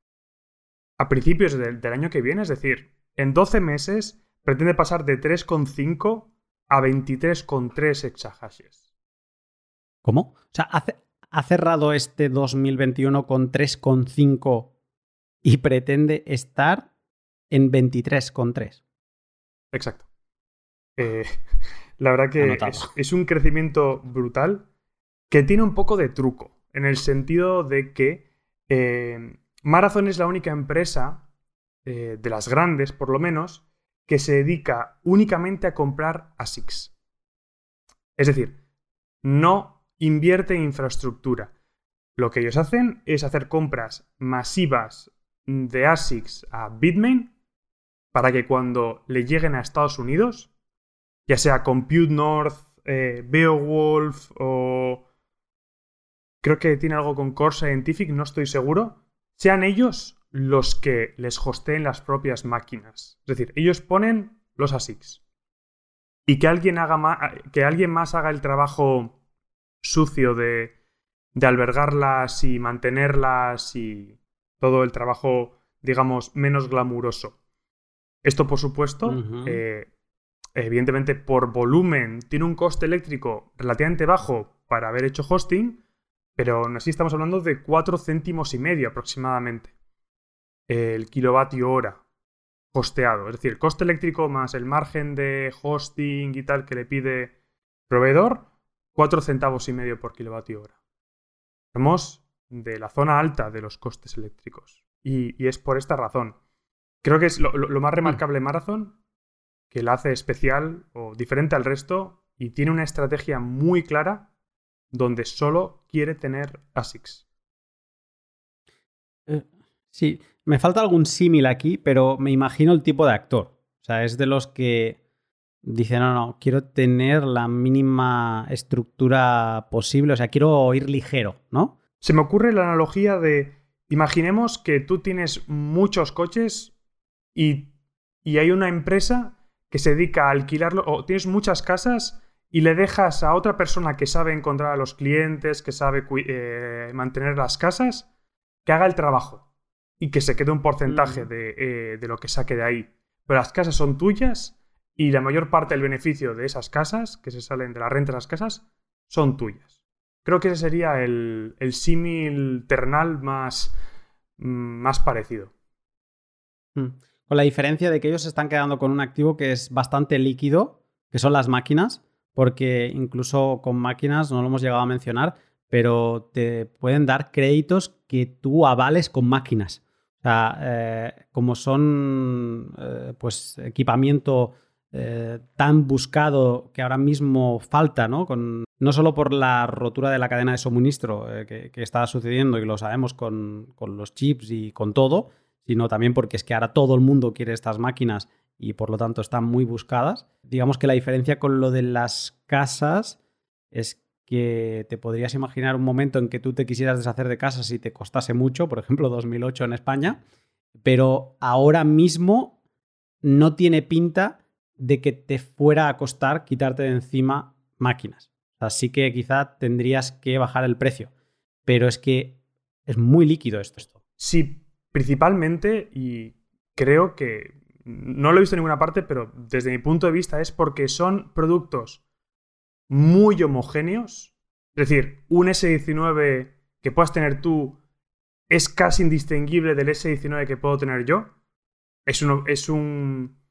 a principios del, año que viene, es decir, en 12 meses pretende pasar de 3,5 a 23,3 exahashes. ¿Cómo? O sea, ha, cerrado este 2021 con 3,5 y pretende estar en 23,3. Exacto. Eh, la verdad que es, un crecimiento brutal que tiene un poco de truco, en el sentido de que eh, Marathon es la única empresa, eh, de las grandes por lo menos, que se dedica únicamente a comprar ASICs. Es decir, no invierte en infraestructura. Lo que ellos hacen es hacer compras masivas de ASICs a Bitmain para que cuando le lleguen a Estados Unidos, ya sea Compute North, eh, Beowulf o creo que tiene algo con Core Scientific, no estoy seguro, sean ellos los que les hosteen las propias máquinas. Es decir, ellos ponen los ASICs. Y que alguien, haga que alguien más haga el trabajo sucio de, de albergarlas y mantenerlas y todo el trabajo, digamos, menos glamuroso. Esto, por supuesto, eh, evidentemente por volumen, tiene un coste eléctrico relativamente bajo para haber hecho hosting, pero aún así estamos hablando de 4 céntimos y medio aproximadamente el kilovatio hora costeado. Es decir, el coste eléctrico más el margen de hosting y tal que le pide proveedor, 4 centavos y medio por kilovatio hora. Somos de la zona alta de los costes eléctricos. Y, es por esta razón. Creo que es lo, más remarcable de Marathon, que la hace especial o diferente al resto y tiene una estrategia muy clara donde solo quiere tener ASICs. Eh, sí, me falta algún símil aquí, pero me imagino el tipo de actor. O sea, es de los que dicen, no, no, quiero tener la mínima estructura posible, o sea, quiero ir ligero, ¿no? Se me ocurre la analogía de, imaginemos que tú tienes muchos coches y, y hay una empresa que se dedica a alquilarlo, o tienes muchas casas y le dejas a otra persona que sabe encontrar a los clientes, que sabe eh, mantener las casas, que haga el trabajo y que se quede un porcentaje mm. de, eh, de, lo que saque de ahí. Pero las casas son tuyas y la mayor parte del beneficio de esas casas, que se salen de la renta de las casas, son tuyas. Creo que ese sería el, el símil ternal más, mm, más parecido. Mm. Con la diferencia de que ellos se están quedando con un activo que es bastante líquido, que son las máquinas, porque incluso con máquinas, no lo hemos llegado a mencionar, pero te pueden dar créditos que tú avales con máquinas. O sea, eh, como son eh, pues equipamiento eh, tan buscado que ahora mismo falta, ¿no? Con, no solo por la rotura de la cadena de suministro que, está sucediendo y lo sabemos con, con los chips y con todo, sino también porque es que ahora todo el mundo quiere estas máquinas y por lo tanto están muy buscadas. Digamos que la diferencia con lo de las casas es que te podrías imaginar un momento en que tú te quisieras deshacer de casas y te costase mucho, por ejemplo 2008 en España, pero ahora mismo no tiene pinta de que te fuera a costar quitarte de encima máquinas. Así que quizá tendrías que bajar el precio, pero es que es muy líquido esto. Sí, principalmente, y creo que no lo he visto en ninguna parte, pero desde mi punto de vista es porque son productos muy homogéneos. Es decir, un S19 que puedas tener tú es casi indistinguible del S19 que puedo tener yo. Es, es un,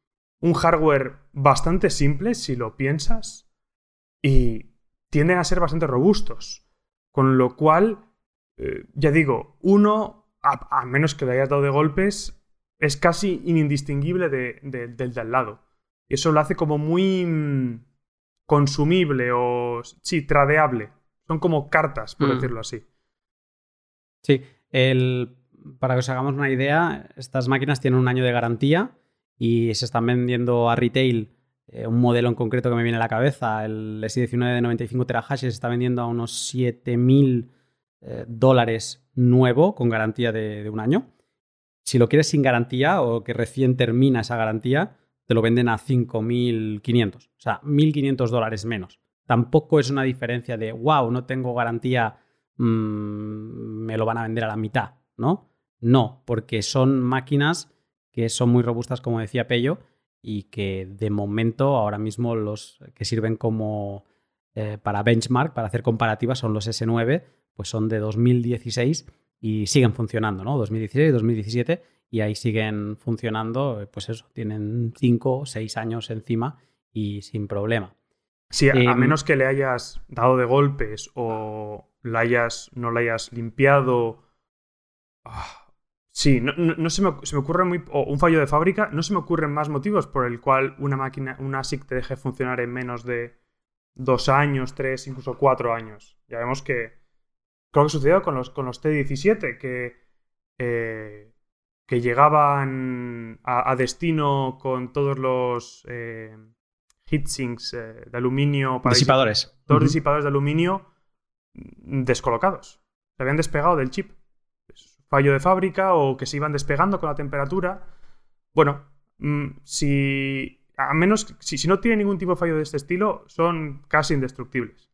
un hardware bastante simple, si lo piensas, y tienden a ser bastante robustos. Con lo cual, eh, ya digo, uno, a, menos que le hayas dado de golpes, es casi indistinguible del de, al lado. Y eso lo hace como muy mm, consumible o, sí, tradeable. Son como cartas, por mm. decirlo así. Sí, el, para que os hagamos una idea, estas máquinas tienen un año de garantía y se están vendiendo a retail eh, un modelo en concreto que me viene a la cabeza, el S19 de 95 terahashes, se está vendiendo a unos 7.000 eh, dólares nuevo con garantía de, un año. Si lo quieres sin garantía o que recién termina esa garantía, te lo venden a 5.500, o sea, 1.500 dólares menos. Tampoco es una diferencia de, wow, no tengo garantía, mm, me lo van a vender a la mitad, ¿no? No, porque son máquinas que son muy robustas, como decía Pello, y que de momento ahora mismo los que sirven como eh, para benchmark, para hacer comparativas, son los S9, pues son de 2016 y siguen funcionando, ¿no? 2016, 2017 y ahí siguen funcionando, pues eso, tienen 5 o 6 años encima y sin problema. Sí, a, em, menos que le hayas dado de golpes o la hayas, no la hayas limpiado. Ah, Sí, no, se, me, ocurre muy. O un fallo de fábrica, no se me ocurren más motivos por el cual una máquina, una ASIC te deje funcionar en menos de dos años, tres, incluso cuatro años. Ya vemos que. Creo que sucedió con los, con los T17, que. Eh, que llegaban a, destino con todos los eh, heatsinks eh, de aluminio. Para disipadores. Todos disipadores de aluminio descolocados. Se habían despegado del chip fallo de fábrica o que se iban despegando con la temperatura. Bueno, mm, si a menos si, no tiene ningún tipo de fallo de este estilo, son casi indestructibles.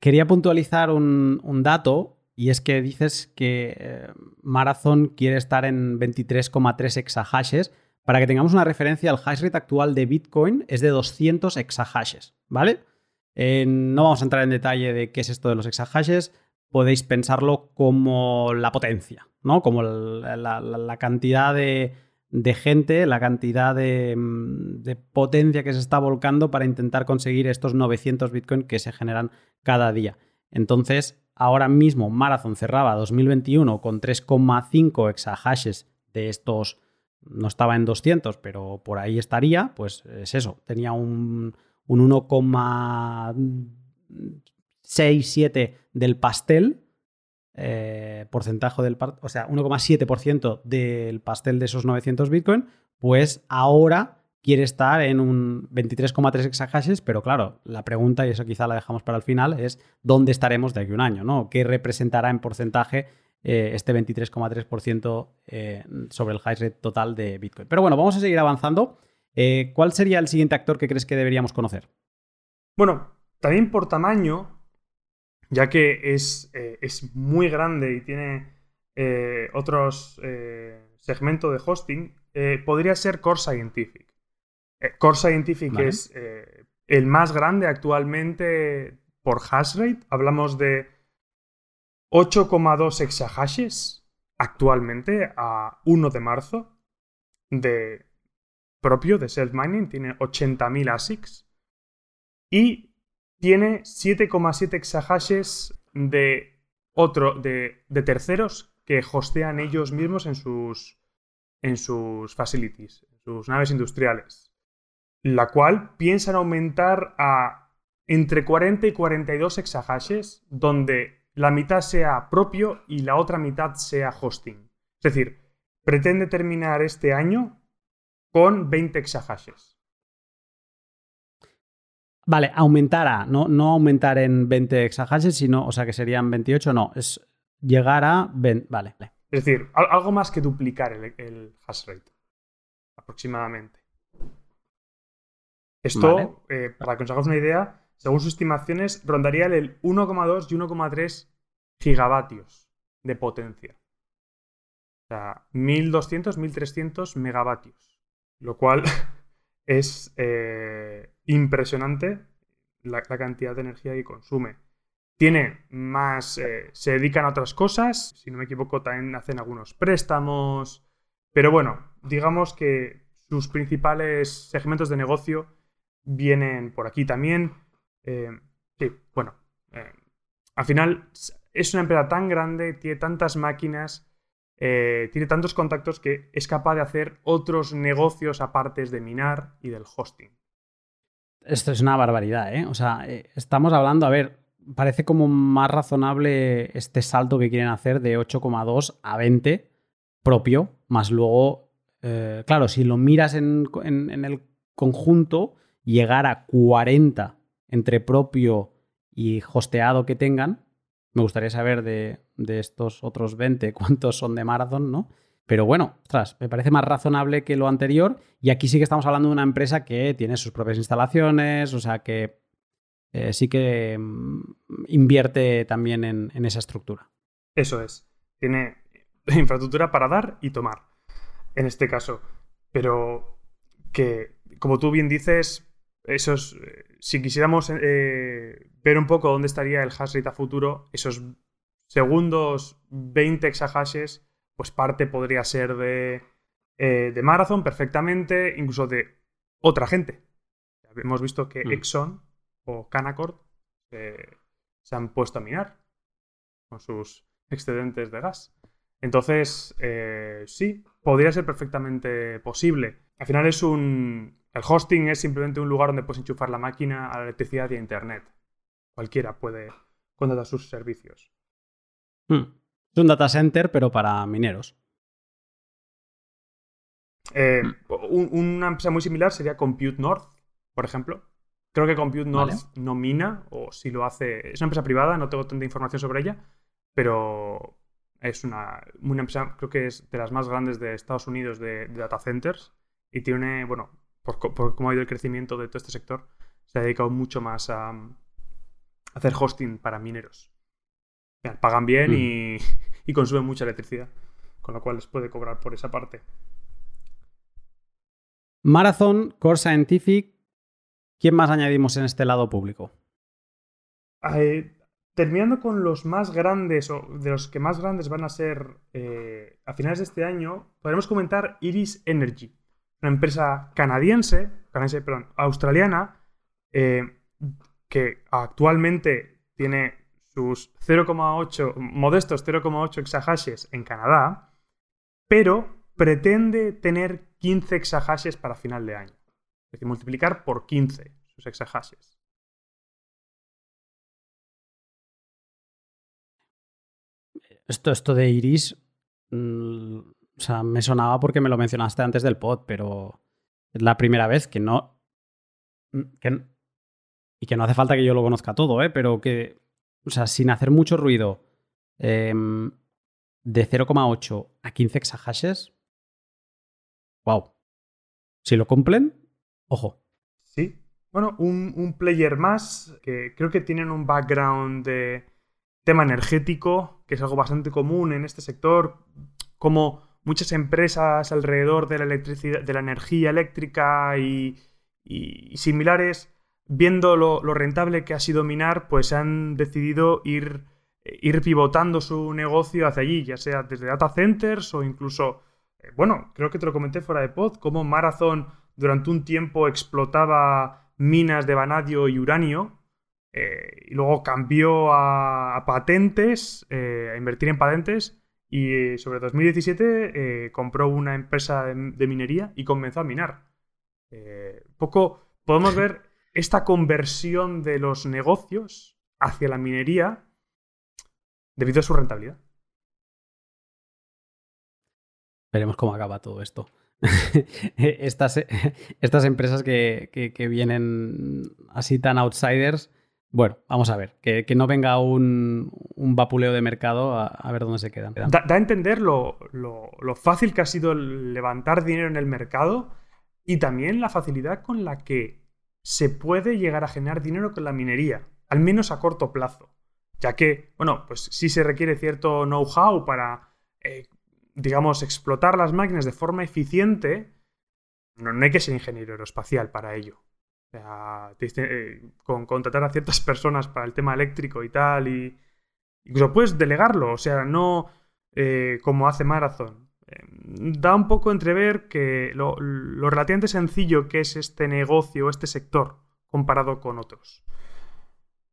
Quería puntualizar un, dato y es que dices que eh, Marathon quiere estar en 23,3 exahashes. Para que tengamos una referencia, el hash rate actual de Bitcoin es de 200 exahashes, ¿vale? Eh, no vamos a entrar en detalle de qué es esto de los exahashes, podéis pensarlo como la potencia, ¿no? Como la, cantidad de, gente, la cantidad mm, de, potencia que se está volcando para intentar conseguir estos 900 Bitcoin que se generan cada día. Entonces, ahora mismo Marathon cerraba 2021 con 3,5 exahashes de estos, no estaba en 200, pero por ahí estaría, pues es eso, tenía un, un 1, 6, 7 del pastel, eh, porcentaje del, o sea, 1,7% del pastel de esos 900 Bitcoin, pues ahora quiere estar en un 23,3 exahashes, pero claro, la pregunta, y eso quizá la dejamos para el final, es ¿dónde estaremos de aquí un año? ¿no? ¿Qué representará en porcentaje eh, este 23,3% eh, sobre el hash rate total de Bitcoin? Pero bueno, vamos a seguir avanzando. ¿Cuál sería el siguiente actor que crees que deberíamos conocer? Bueno, también por tamaño, ya que es, eh, es muy grande y tiene eh, otros eh, segmentos de hosting, podría ser Core Scientific. Core Scientific es el más grande actualmente por hash rate. Hablamos de 8,2 exahashes actualmente a 1 de marzo de propio de self mining. Tiene 80.000 ASICs. Y tiene 7,7 exahashes de otro, de, terceros que hostean ellos mismos en sus, en sus facilities, en sus naves industriales. La cual piensan aumentar a entre 40 y 42 exahashes, donde la mitad sea propio y la otra mitad sea hosting. Es decir, pretende terminar este año con 20 exahashes. Vale, aumentar a, no, no aumentar en 20 exahashes, sino, o sea, que serían 28, no, es llegar a 20, vale. Es decir, algo más que duplicar el, hash rate, aproximadamente. Esto, eh, para que os hagáis una idea, según sus estimaciones, rondaría el 1,2 y 1,3 gigavatios de potencia. O sea, 1200, 1300 megavatios. Lo cual es eh, impresionante la, cantidad de energía que consume. Tiene más, eh, se dedican a otras cosas, si no me equivoco también hacen algunos préstamos, pero bueno, digamos que sus principales segmentos de negocio vienen por aquí también. Eh, sí, bueno, al final es una empresa tan grande, tiene tantas máquinas, tiene tantos contactos que es capaz de hacer otros negocios aparte de minar y del hosting. Esto es una barbaridad, ¿eh? O sea, eh, estamos hablando, a ver, parece como más razonable este salto que quieren hacer de 8,2 a 20 propio, más luego, eh, claro, si lo miras en, el conjunto, llegar a 40 entre propio y hosteado que tengan, me gustaría saber de, de estos otros 20 cuántos son de Marathon, ¿no? Pero bueno, ostras, me parece más razonable que lo anterior. Y aquí sí que estamos hablando de una empresa que tiene sus propias instalaciones, o sea que eh, sí que mm, invierte también en, esa estructura. Eso es. Tiene infraestructura para dar y tomar, en este caso. Pero que, como tú bien dices, esos, eh, si quisiéramos eh, ver un poco dónde estaría el hash rate a futuro, esos segundos 20 exahashes pues parte podría ser de, eh, de Marathon perfectamente, incluso de otra gente. Hemos visto que mm. Exxon o Canaccord se han puesto a minar con sus excedentes de gas. Entonces, eh, sí, podría ser perfectamente posible. Al final es un... El hosting es simplemente un lugar donde puedes enchufar la máquina a la electricidad y a Internet. Cualquiera puede contratar sus servicios. Mm. Es un data center, pero para mineros. Eh, una empresa muy similar sería Compute North, por ejemplo. Creo que Compute North no mina, o si lo hace. Es una empresa privada, no tengo tanta información sobre ella, pero es una, una empresa, creo que es de las más grandes de Estados Unidos de, data centers. Y tiene, bueno, por, cómo ha ido el crecimiento de todo este sector, se ha dedicado mucho más a hacer hosting para mineros pagan bien mm. y, consumen mucha electricidad, con lo cual les puede cobrar por esa parte. Marathon, Core Scientific, ¿quién más añadimos en este lado público? Eh, terminando con los más grandes, o de los que más grandes van a ser eh, a finales de este año, podremos comentar Iris Energy, una empresa canadiense, canadiense perdón, australiana, eh, que actualmente tiene sus 0,8, modestos 0,8 exahashes en Canadá, pero pretende tener 15 exahashes para final de año. Es decir, multiplicar por 15 sus exahashes. Esto, esto de Iris, mm, o sea, me sonaba porque me lo mencionaste antes del pod, pero es la primera vez que no... Que, y que no hace falta que yo lo conozca todo, ¿eh? pero que o sea, sin hacer mucho ruido, em, de 0,8 a 15 exahashes, wow. Si lo cumplen, ojo. Sí. Bueno, un, player más que creo que tienen un background de tema energético, que es algo bastante común en este sector, como muchas empresas alrededor de la electricidad, de la energía eléctrica y similares viendo lo, rentable que ha sido minar, pues han decidido ir, ir pivotando su negocio hacia allí, ya sea desde data centers o incluso, eh, bueno, creo que te lo comenté fuera de pod, como Marathon durante un tiempo explotaba minas de vanadio y uranio, eh, y luego cambió a, patentes, eh, a invertir en patentes, y sobre 2017 compró una empresa de, de, minería y comenzó a minar. poco podemos ver esta conversión de los negocios hacia la minería debido a su rentabilidad. Veremos cómo acaba todo esto. estas, estas empresas que, vienen así tan outsiders, bueno, vamos a ver, que, no venga un, un, vapuleo de mercado a, ver dónde se quedan. Da, a entender lo, fácil que ha sido levantar dinero en el mercado y también la facilidad con la que se puede llegar a generar dinero con la minería, al menos a corto plazo. Ya que, bueno, pues sí se requiere cierto know-how para eh, digamos, explotar las máquinas de forma eficiente, no, hay que ser ingeniero aeroespacial para ello. O sea, eh, con contratar a ciertas personas para el tema eléctrico y tal, y incluso puedes delegarlo, o sea, no eh, como hace Marathon. Eh, da un poco entrever que lo, relativamente sencillo que es este negocio, este sector, comparado con otros.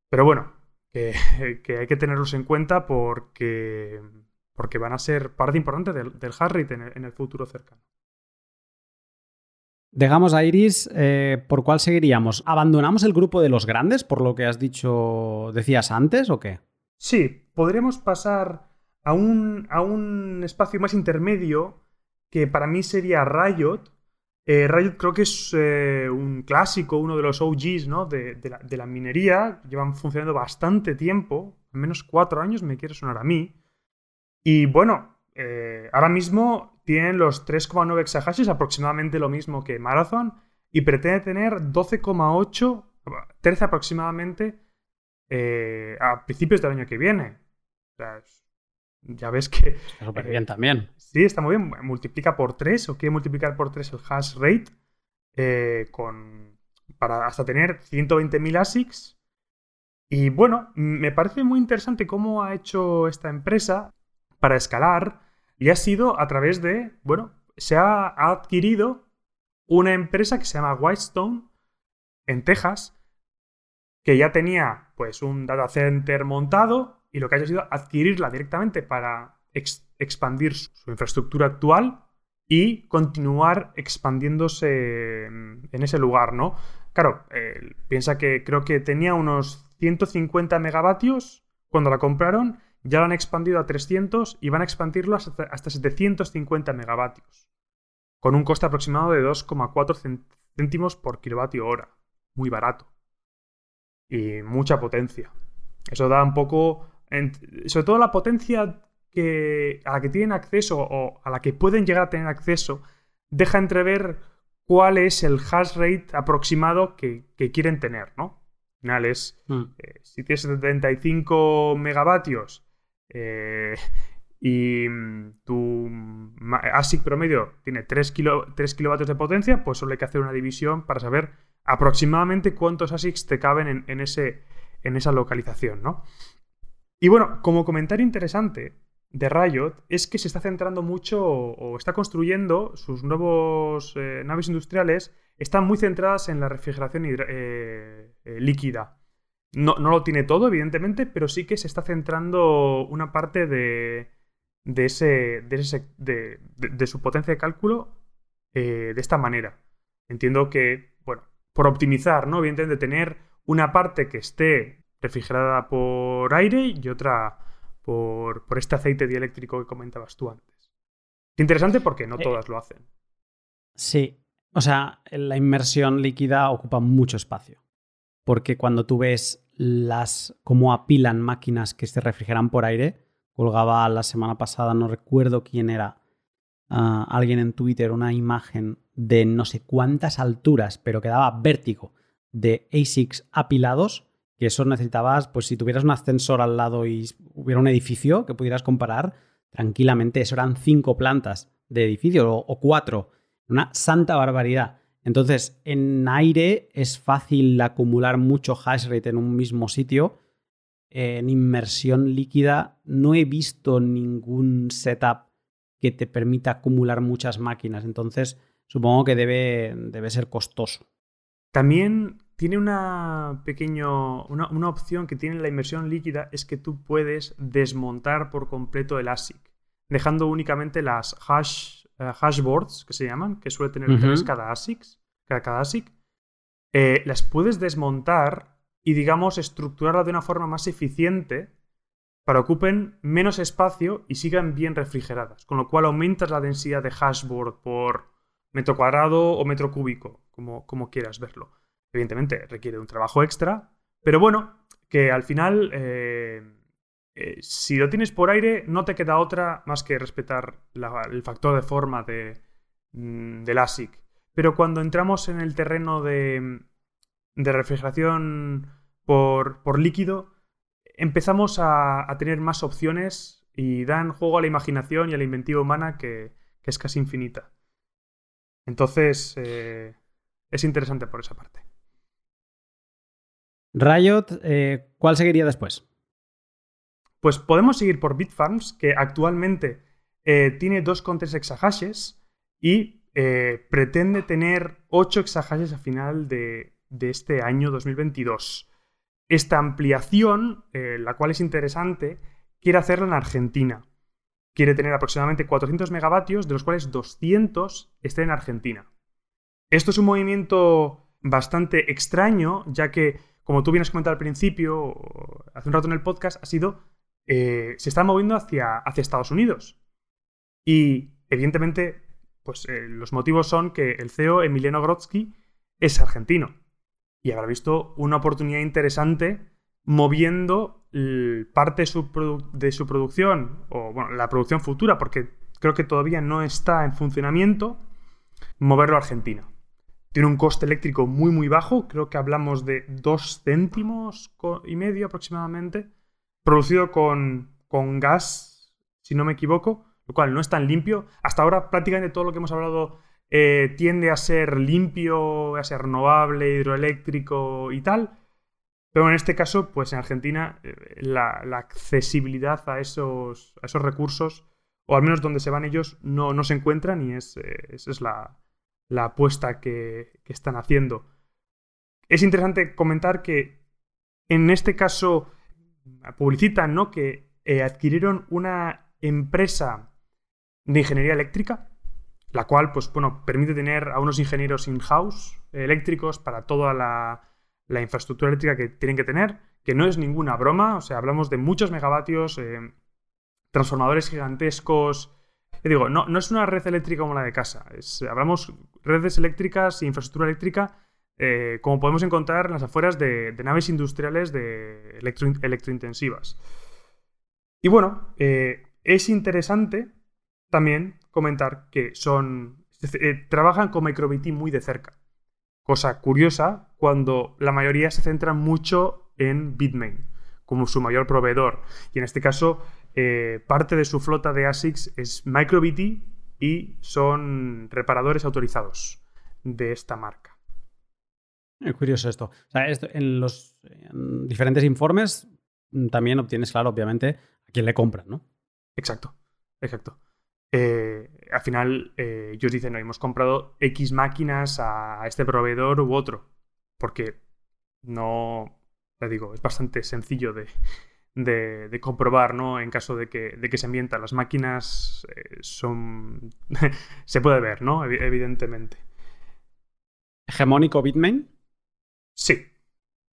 Pero bueno, que hay que tenerlos en cuenta porque porque van a ser parte importante del, del en el, futuro cercano. Dejamos a Iris, eh, ¿por cuál seguiríamos? ¿Abandonamos el grupo de los grandes, por lo que has dicho, decías antes, o qué? Sí, podremos pasar a un, a un espacio más intermedio que para mí sería Riot. Eh, Riot creo que es eh, un clásico, uno de los OGs ¿no? de, la, de, la, minería. Llevan funcionando bastante tiempo, al menos cuatro años me quiere sonar a mí. Y bueno, eh, ahora mismo tienen los 3,9 exahashes, aproximadamente lo mismo que Marathon, y pretende tener 12,8, 13 aproximadamente a principios del año que viene. O sea, ya ves que... Está súper bien también. Sí, está muy bien. Multiplica por 3 o quiere multiplicar por 3 el hash rate eh, con, para hasta tener 120.000 ASICs. Y bueno, me parece muy interesante cómo ha hecho esta empresa para escalar y ha sido a través de, bueno, se ha adquirido una empresa que se llama Whitestone en Texas, que ya tenía pues un data center montado y lo que ha hecho ha sido adquirirla directamente para expandir su infraestructura actual y continuar expandiéndose en ese lugar, ¿no? Claro, piensa que creo que tenía unos 150 megavatios cuando la compraron ya lo han expandido a 300 y van a expandirlo hasta, 750 megavatios, con un coste aproximado de 2,4 céntimos por kilovatio hora. Muy barato. Y mucha potencia. Eso da un poco... Sobre todo la potencia que, a la que tienen acceso o a la que pueden llegar a tener acceso, deja entrever cuál es el hash rate aproximado que, quieren tener, ¿no? Al final es, mm. eh, si tienes 75 megavatios eh, y mm, tu ASIC promedio tiene 3, kilovatios de potencia, pues solo hay que hacer una división para saber aproximadamente cuántos ASICs te caben en, ese, en esa localización, ¿no? Y bueno, como comentario interesante de Riot es que se está centrando mucho o, está construyendo sus nuevos eh, naves industriales, están muy centradas en la refrigeración eh, líquida. No, lo tiene todo, evidentemente, pero sí que se está centrando una parte de, de, ese, de, su potencia de cálculo eh, de esta manera. Entiendo que, bueno, por optimizar, ¿no? Evidentemente, tener una parte que esté refrigerada por aire y otra por, por este aceite dieléctrico que comentabas tú antes. Interesante porque no eh, todas lo hacen. Sí, o sea, la inmersión líquida ocupa mucho espacio porque cuando tú ves las cómo apilan máquinas que se refrigeran por aire, colgaba la semana pasada, no recuerdo quién era, ah, alguien en Twitter una imagen de no sé cuántas alturas, pero que daba vértigo de ASICs apilados, que eso necesitabas, pues si tuvieras un ascensor al lado y hubiera un edificio que pudieras comparar, tranquilamente, eso eran cinco plantas de edificio o, cuatro, una santa barbaridad. Entonces, en aire es fácil acumular mucho hash rate en un mismo sitio. En inmersión líquida no he visto ningún setup que te permita acumular muchas máquinas. Entonces, supongo que debe, debe ser costoso. También tiene una pequeño, una, una, opción que tiene la inmersión líquida es que tú puedes desmontar por completo el ASIC, dejando únicamente las hash eh, hashboards, que se llaman, que suele tener tres cada ASIC, cada, ASIC, eh, las puedes desmontar y, digamos, estructurarla de una forma más eficiente para ocupen menos espacio y sigan bien refrigeradas. Con lo cual aumentas la densidad de hashboard por, metro cuadrado o metro cúbico, como, como quieras verlo. Evidentemente requiere un trabajo extra, pero bueno, que al final, eh, eh, si lo tienes por aire, no te queda otra más que respetar el factor de forma de, mm, del ASIC. Pero cuando entramos en el terreno de, refrigeración por, líquido, empezamos a, tener más opciones y dan juego a la imaginación y a la inventiva humana que, que es casi infinita. Entonces, eh, es interesante por esa parte. Riot, eh, ¿cuál seguiría después? Pues podemos seguir por Bitfarms, que actualmente eh, tiene 2,3 exahashes y eh, pretende tener 8 exahashes a final de, este año 2022. Esta ampliación, la cual es interesante, quiere hacerla en Argentina. Quiere tener aproximadamente 400 megavatios, de los cuales 200 estén en Argentina. Esto es un movimiento bastante extraño, ya que como tú vienes comentado al principio, hace un rato en el podcast, ha sido, eh, se está moviendo hacia, hacia Estados Unidos. Y evidentemente, pues eh, los motivos son que el CEO Emiliano Grotsky es argentino y habrá visto una oportunidad interesante moviendo parte de su, de su producción, o bueno, la producción futura, porque creo que todavía no está en funcionamiento, moverlo a Argentina. Tiene un coste eléctrico muy, muy bajo. Creo que hablamos de 2 céntimos y medio aproximadamente. Producido con, con gas, si no me equivoco, lo cual no es tan limpio. Hasta ahora prácticamente todo lo que hemos hablado eh, tiende a ser limpio, a ser renovable, hidroeléctrico y tal. Pero en este caso, pues en Argentina, eh, la, accesibilidad a esos, a esos recursos, o al menos donde se van ellos, no, no se encuentran y es, eh, es la, la apuesta que, están haciendo. Es interesante comentar que en este caso publicitan ¿no? que eh, adquirieron una empresa de ingeniería eléctrica, la cual pues, bueno, permite tener a unos ingenieros in-house eléctricos para toda la, infraestructura eléctrica que tienen que tener, que no es ninguna broma, o sea, hablamos de muchos megavatios, eh, transformadores gigantescos, digo, no, no es una red eléctrica como la de casa. hablamos redes eléctricas e infraestructura eléctrica eh, como podemos encontrar en las afueras de, naves industriales de electrointensivas. Y bueno, eh, es interesante también comentar que son. Eh, trabajan con MicroBT muy de cerca. Cosa curiosa cuando la mayoría se centran mucho en Bitmain como su mayor proveedor. Y en este caso, eh, parte de su flota de ASICs es MicroBT y son reparadores autorizados de esta marca. Es curioso esto. en los diferentes informes mm, también obtienes claro, obviamente, a quién le compran, ¿no? Exacto, exacto. Eh, al final, eh, ellos dicen, no, hemos comprado X máquinas a este proveedor u otro, porque no, le digo, es bastante sencillo de, de, comprobar, ¿no? En caso de que, de que se mienta. Las máquinas eh, son... se puede ver, ¿no? Evidentemente. ¿Hegemónico Bitmain? Sí.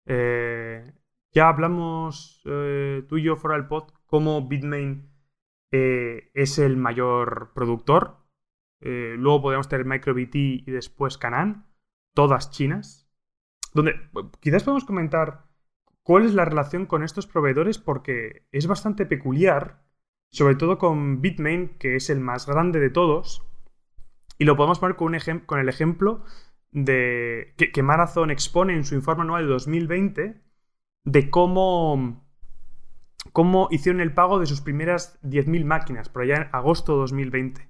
Eh, ya hablamos eh, tú y yo fuera del pod cómo Bitmain es el mayor productor. luego podríamos tener MicroBT y después Canaan, todas chinas. Donde quizás podemos comentar cuál es la relación con estos proveedores porque es bastante peculiar, sobre todo con Bitmain, que es el más grande de todos, y lo podemos poner con, el ejemplo de que, Marathon expone en su informe anual de 2020 de cómo, cómo hicieron el pago de sus primeras 10.000 máquinas, por allá en agosto de 2020.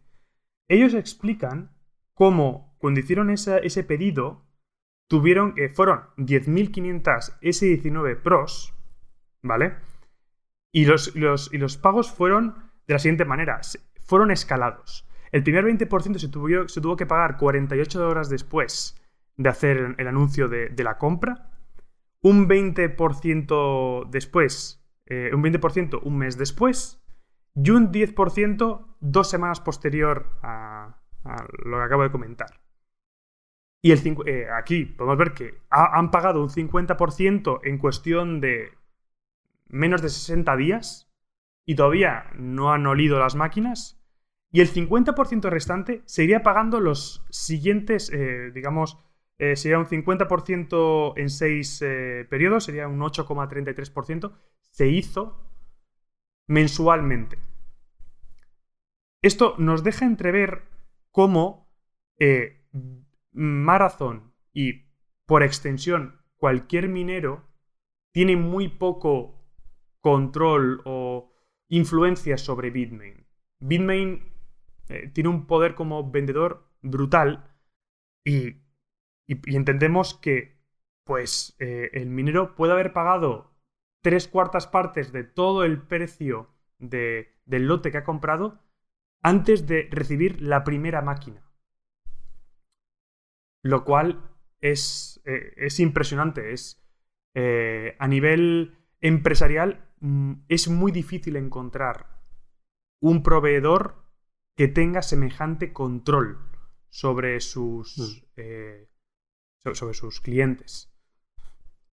Ellos explican cómo cuando hicieron ese pedido tuvieron, que fueron 10.500 S19 Pros, ¿vale? Y los, los, y los pagos fueron de la siguiente manera, fueron escalados. El primer 20% se tuvo, se tuvo que pagar 48 horas después de hacer el anuncio de, la compra, un 20% después, eh, un 20% un mes después, y un 10% dos semanas posterior a lo que acabo de comentar. Y el, eh, aquí podemos ver que han pagado un 50% en cuestión de menos de 60 días y todavía no han olido las máquinas. Y el 50% restante se iría pagando los siguientes, eh, digamos, eh, sería un 50% en seis eh, periodos, sería un 8,33%, se hizo mensualmente. Esto nos deja entrever cómo Marathon y, por extensión, cualquier minero tiene muy poco control o influencia sobre Bitmain. Bitmain eh, tiene un poder como vendedor brutal y, entendemos que pues eh, el minero puede haber pagado tres cuartas partes de todo el precio del lote que ha comprado antes de recibir la primera máquina. Lo cual es, eh, es impresionante. Es, a nivel empresarial mm, es muy difícil encontrar un proveedor que tenga semejante control sobre sus, mm. eh, sobre sus clientes.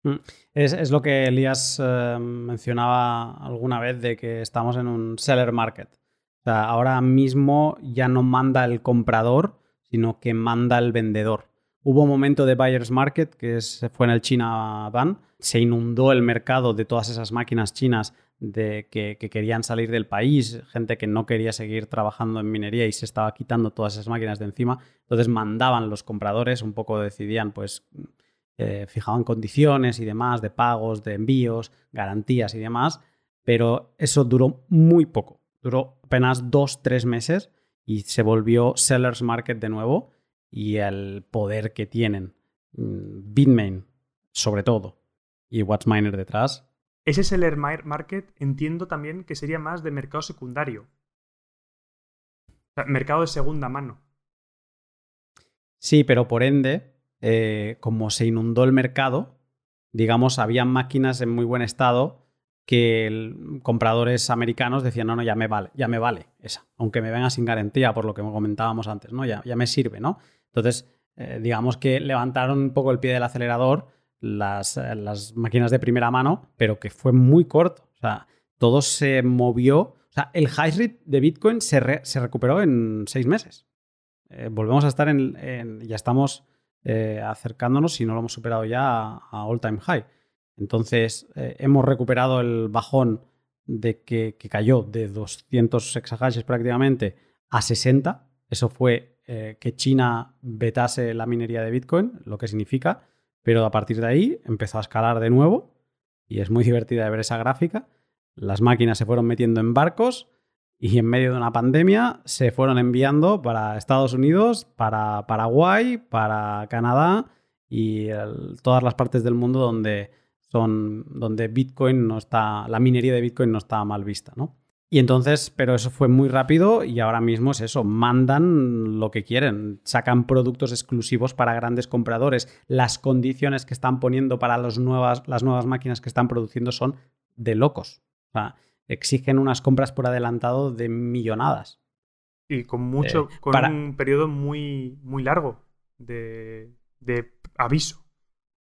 Mm. Es, lo que Elías eh, mencionaba alguna vez de que estamos en un seller market. ahora mismo ya no manda el comprador, sino que manda el vendedor. Hubo un momento de buyer's market que fue en el China Ban. Se inundó el mercado de todas esas máquinas chinas de que, querían salir del país, gente que no quería seguir trabajando en minería y se estaba quitando todas esas máquinas de encima. Entonces mandaban los compradores, un poco decidían, pues eh, fijaban condiciones y demás de pagos, de envíos, garantías y demás, pero eso duró muy poco, duró apenas dos, tres meses y se volvió sellers market de nuevo y el poder que tienen mm, Bitmain sobre todo y Watchminer detrás ese seller market entiendo también que sería más de mercado secundario. mercado de segunda mano. Sí, pero por ende, eh, como se inundó el mercado, digamos, había máquinas en muy buen estado que compradores americanos decían, no, no, ya me vale, ya me vale esa, aunque me venga sin garantía, por lo que comentábamos antes, ¿no? Ya, ya me sirve, ¿no? Entonces, eh, digamos que levantaron un poco el pie del acelerador las, las, máquinas de primera mano, pero que fue muy corto. O sea, todo se movió. O sea, el high rate de Bitcoin se, recuperó en seis meses. Eh, volvemos a estar en. ya estamos eh, acercándonos, si no lo hemos superado ya, a, all time high. Entonces, eh, hemos recuperado el bajón de que, que, cayó de 200 exahashes prácticamente a 60. Eso fue que China vetase la minería de Bitcoin, lo que significa pero a partir de ahí empezó a escalar de nuevo y es muy divertida de ver esa gráfica. Las máquinas se fueron metiendo en barcos y en medio de una pandemia se fueron enviando para Estados Unidos, para Paraguay, para Canadá y todas las partes del mundo donde son donde Bitcoin no está, la minería de Bitcoin no está mal vista, ¿no? Y entonces, pero eso fue muy rápido y ahora mismo es eso, mandan lo que quieren, sacan productos exclusivos para grandes compradores. Las condiciones que están poniendo para las nuevas, las nuevas máquinas que están produciendo son de locos. O sea, exigen unas compras por adelantado de millonadas. Y con mucho, eh, con un periodo muy, muy largo de, de aviso.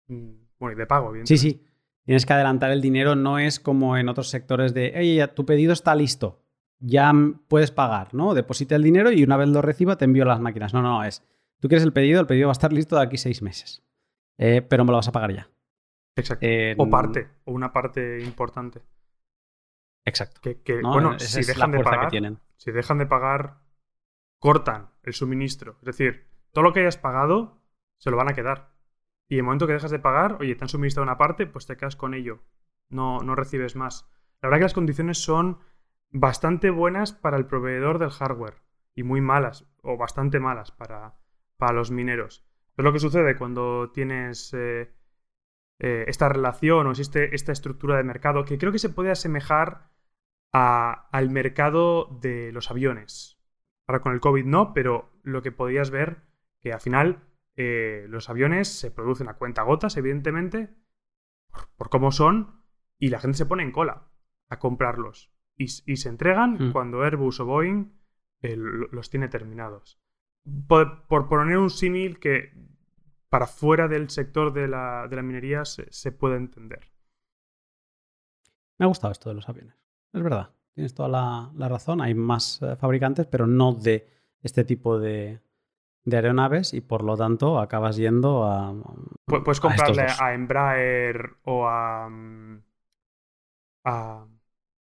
Mm, bueno, y de pago, bien. Sí, sí tienes que adelantar el dinero, no es como en otros sectores de, oye, tu pedido está listo, ya puedes pagar, ¿no? Deposita el dinero y una vez lo reciba te envío las máquinas. No, no, no, es, tú quieres el pedido, el pedido va a estar listo de aquí seis meses, eh, pero me lo vas a pagar ya. Exacto. o parte, o una parte importante. Exacto. Que, Bueno, si dejan de pagar, si dejan de pagar, cortan el suministro. Es decir, todo lo que hayas pagado se lo van a quedar. Y el momento que dejas de pagar, oye, te han suministrado una parte, pues te quedas con ello. No, no recibes más. La verdad que las condiciones son bastante buenas para el proveedor del hardware y muy malas, o bastante malas para, para los mineros. Es lo que sucede cuando tienes eh, eh, esta relación o existe esta estructura de mercado que creo que se puede asemejar al mercado de los aviones. Ahora con el COVID no, pero lo que podías ver que al final eh, los aviones se producen a cuenta gotas, evidentemente, por, cómo son, y la gente se pone en cola a comprarlos. Y, se entregan mm. cuando Airbus o Boeing eh, los tiene terminados. Por, poner un símil que para fuera del sector de la, minería se, puede entender. Me ha gustado esto de los aviones. Es verdad. tienes toda la, razón. Hay más eh, fabricantes, pero no de este tipo de, aeronaves y por lo tanto acabas yendo a. Puedes comprarle a, Embraer o a, mm, a,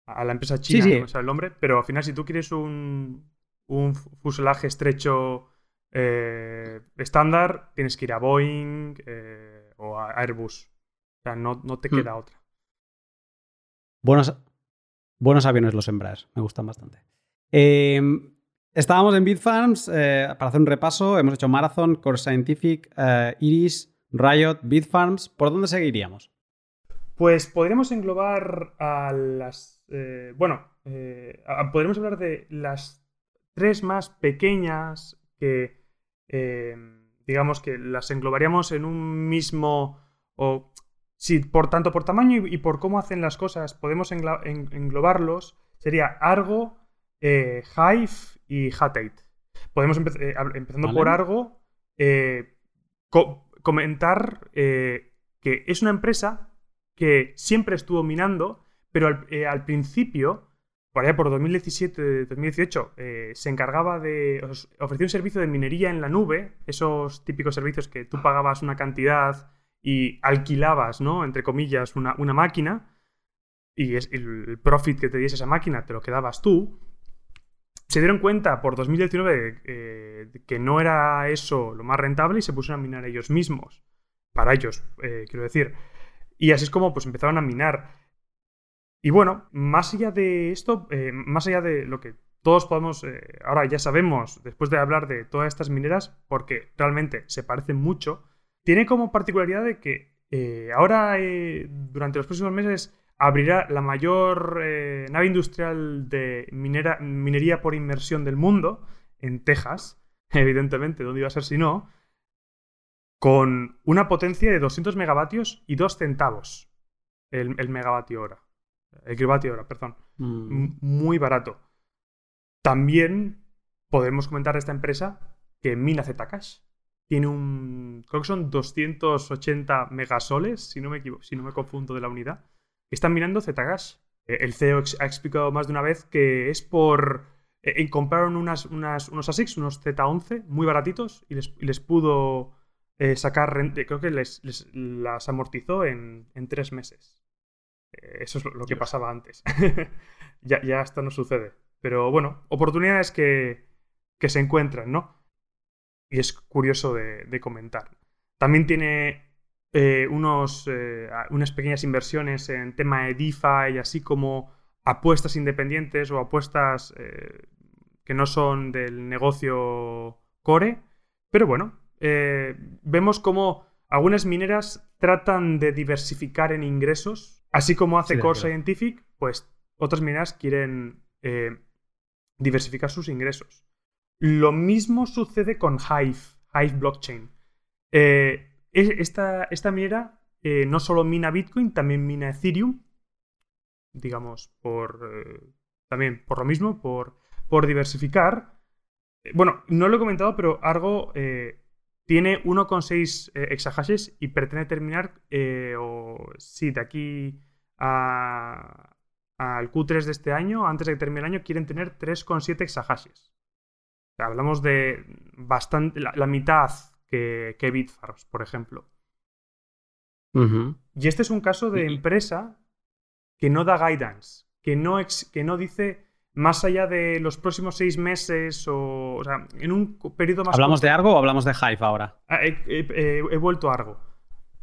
la empresa china, no sé el nombre, pero al final, si tú quieres un, un fuselaje estrecho eh, estándar, tienes que ir a Boeing eh, o a Airbus. O sea, no, no te hmm. queda otra. Buenos, buenos aviones los Embraer, me gustan bastante. Em, estábamos en Bitfarms eh, para hacer un repaso. Hemos hecho Marathon, Core Scientific, Iris, Riot, Bitfarms. ¿Por dónde seguiríamos? Pues podríamos englobar a las. bueno, podríamos hablar de las tres más pequeñas que eh, digamos que las englobaríamos en un mismo, o si por tanto por tamaño y, por cómo hacen las cosas podemos englobarlos, sería Argo, eh, Hive y Hatate. Podemos, eh, empezando por Argo, comentar que es una empresa que siempre estuvo minando, pero al principio por allá por 2017-2018, eh, se encargaba de. ofrecer un servicio de minería en la nube, esos típicos servicios que tú pagabas una cantidad y alquilabas, ¿no? Entre comillas, una, máquina, y es el profit que te diese esa máquina te lo quedabas tú. Se dieron cuenta por 2019 eh, que no era eso lo más rentable y se pusieron a minar ellos mismos. Para ellos, eh, quiero decir. Y así es como pues empezaron a minar. Y bueno, más allá de esto, eh, más allá de lo que todos podemos, eh, ahora ya sabemos, después de hablar de todas estas mineras, porque realmente se parecen mucho, tiene como particularidad de que ahora, durante los próximos meses, abrirá la mayor nave industrial de minera, minería por inmersión del mundo, en Texas, evidentemente, ¿dónde iba a ser si no? Con una potencia de 200 megavatios y 2 centavos el, el megavatio hora el kilovatio hora, perdón. Mm. Muy barato. También podemos comentar esta empresa que mina Zcash. Tiene un. Creo que son 280 megasoles, si no me, equivoco, si no me confundo de la unidad. Están minando Zcash. Eh, el CEO ha explicado más de una vez que es por. Eh, compraron unas, unos ASICs, unos Z11, muy baratitos, y les, pudo eh, sacar. Creo que les, las amortizó en, en tres meses. Eso es lo que pasaba antes. ya, ya esto no sucede. Pero bueno, oportunidades que, que se encuentran, ¿no? Y es curioso de, comentar. También tiene eh, unos, eh, unas pequeñas inversiones en tema de DeFi, así como apuestas independientes o apuestas eh, que no son del negocio core. Pero bueno, vemos como algunas mineras tratan de diversificar en ingresos Así como hace Core Scientific, pues otras mineras quieren diversificar sus ingresos. Lo mismo sucede con Hive, Hive Blockchain. Eh, esta, esta, minera eh, no solo mina Bitcoin, también mina Ethereum. Digamos, por. también por lo mismo, por, por diversificar. Bueno, no lo he comentado, pero Argo tiene 1,6 eh, exahashes y pretende terminar, eh, o sí, de aquí al Q3 de este año, antes de que termine el año, quieren tener 3,7 exahashes. hablamos de bastante, la, mitad que, que Bitfarms, por ejemplo. Y este es un caso de empresa que no da guidance, que no, que no dice más allá de los próximos seis meses o, o sea, en un periodo más... ¿Hablamos de Argo o hablamos de Hive ahora? Ah, he, vuelto a Argo.